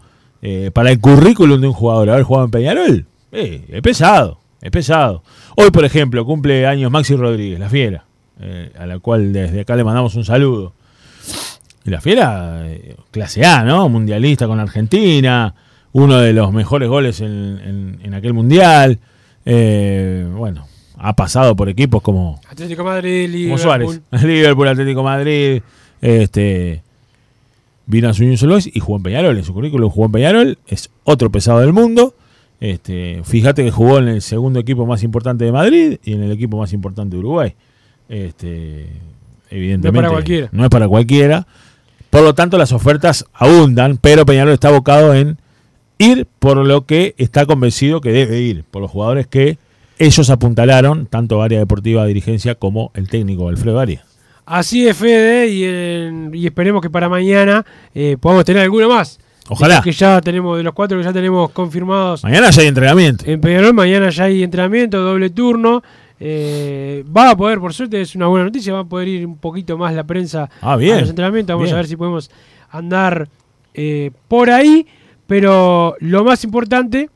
para el currículum de un jugador haber jugado en Peñarol, es pesado, es pesado. Hoy, por ejemplo, cumple años Maxi Rodríguez, la fiera, a la cual desde acá le mandamos un saludo. Y la fiera, eh, clase A, ¿no? Mundialista con Argentina, uno de los mejores goles en, en- en aquel mundial. Eh, bueno, ha pasado por equipos como, Atlético Madrid, Liverpool. Suárez, <laughs> Liverpool, Atlético Madrid, este vino a su Luis y jugó en Peñarol. En su currículum jugó en Peñarol, es otro pesado del mundo. Este, fíjate que jugó en el segundo equipo más importante de Madrid y en el equipo más importante de Uruguay. Este, evidentemente. No es para cualquiera. No es para cualquiera. Por lo tanto, las ofertas abundan, pero Peñarol está abocado en ir por lo que está convencido que debe ir, por los jugadores que ellos apuntalaron, tanto área deportiva, dirigencia, como el técnico Alfredo Arias. Así es, Fede, y, en- y esperemos que para mañana eh, podamos tener alguno más. Ojalá. Que ya tenemos, de los cuatro que ya tenemos confirmados Mañana ya hay entrenamiento. en Peñarol, mañana ya hay entrenamiento, doble turno. Eh, va a poder, por suerte, es una buena noticia, va a poder ir un poquito más la prensa Ah, bien, a los entrenamientos. Vamos bien. a ver si podemos andar eh, por ahí. Pero lo más importante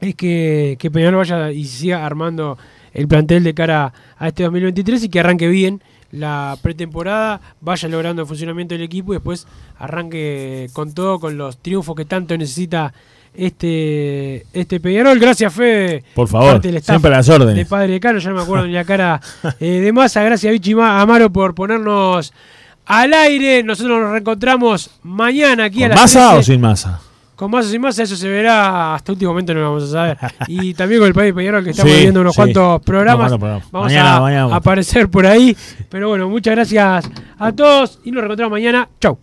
es que, que Peñarol vaya y siga armando el plantel de cara a este 2023 y que arranque bien la pretemporada, vaya logrando el funcionamiento del equipo y después arranque con todo, con los triunfos que tanto necesita este, este Peñarol. Gracias, Fede. Por favor, siempre las órdenes. De Padre Caro, ya no me acuerdo ni la cara eh, de masa. Gracias, Vichy Amaro, por ponernos al aire. Nosotros nos reencontramos mañana aquí a la ¿Masa o sin masa? Con masa o sin masa, eso se verá hasta último momento, no lo vamos a saber. Y también con el país Peñarol, que estamos sí, viendo unos cuantos programas. Vamos a aparecer por ahí. Pero bueno, muchas gracias a todos y nos reencontramos mañana. Chau.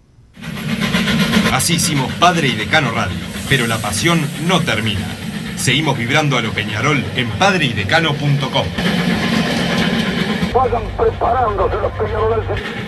Así hicimos Padre y Decano Radio, pero la pasión no termina. Seguimos vibrando a lo Peñarol en padreydecano.com. Vayan preparándose los peñarolenses.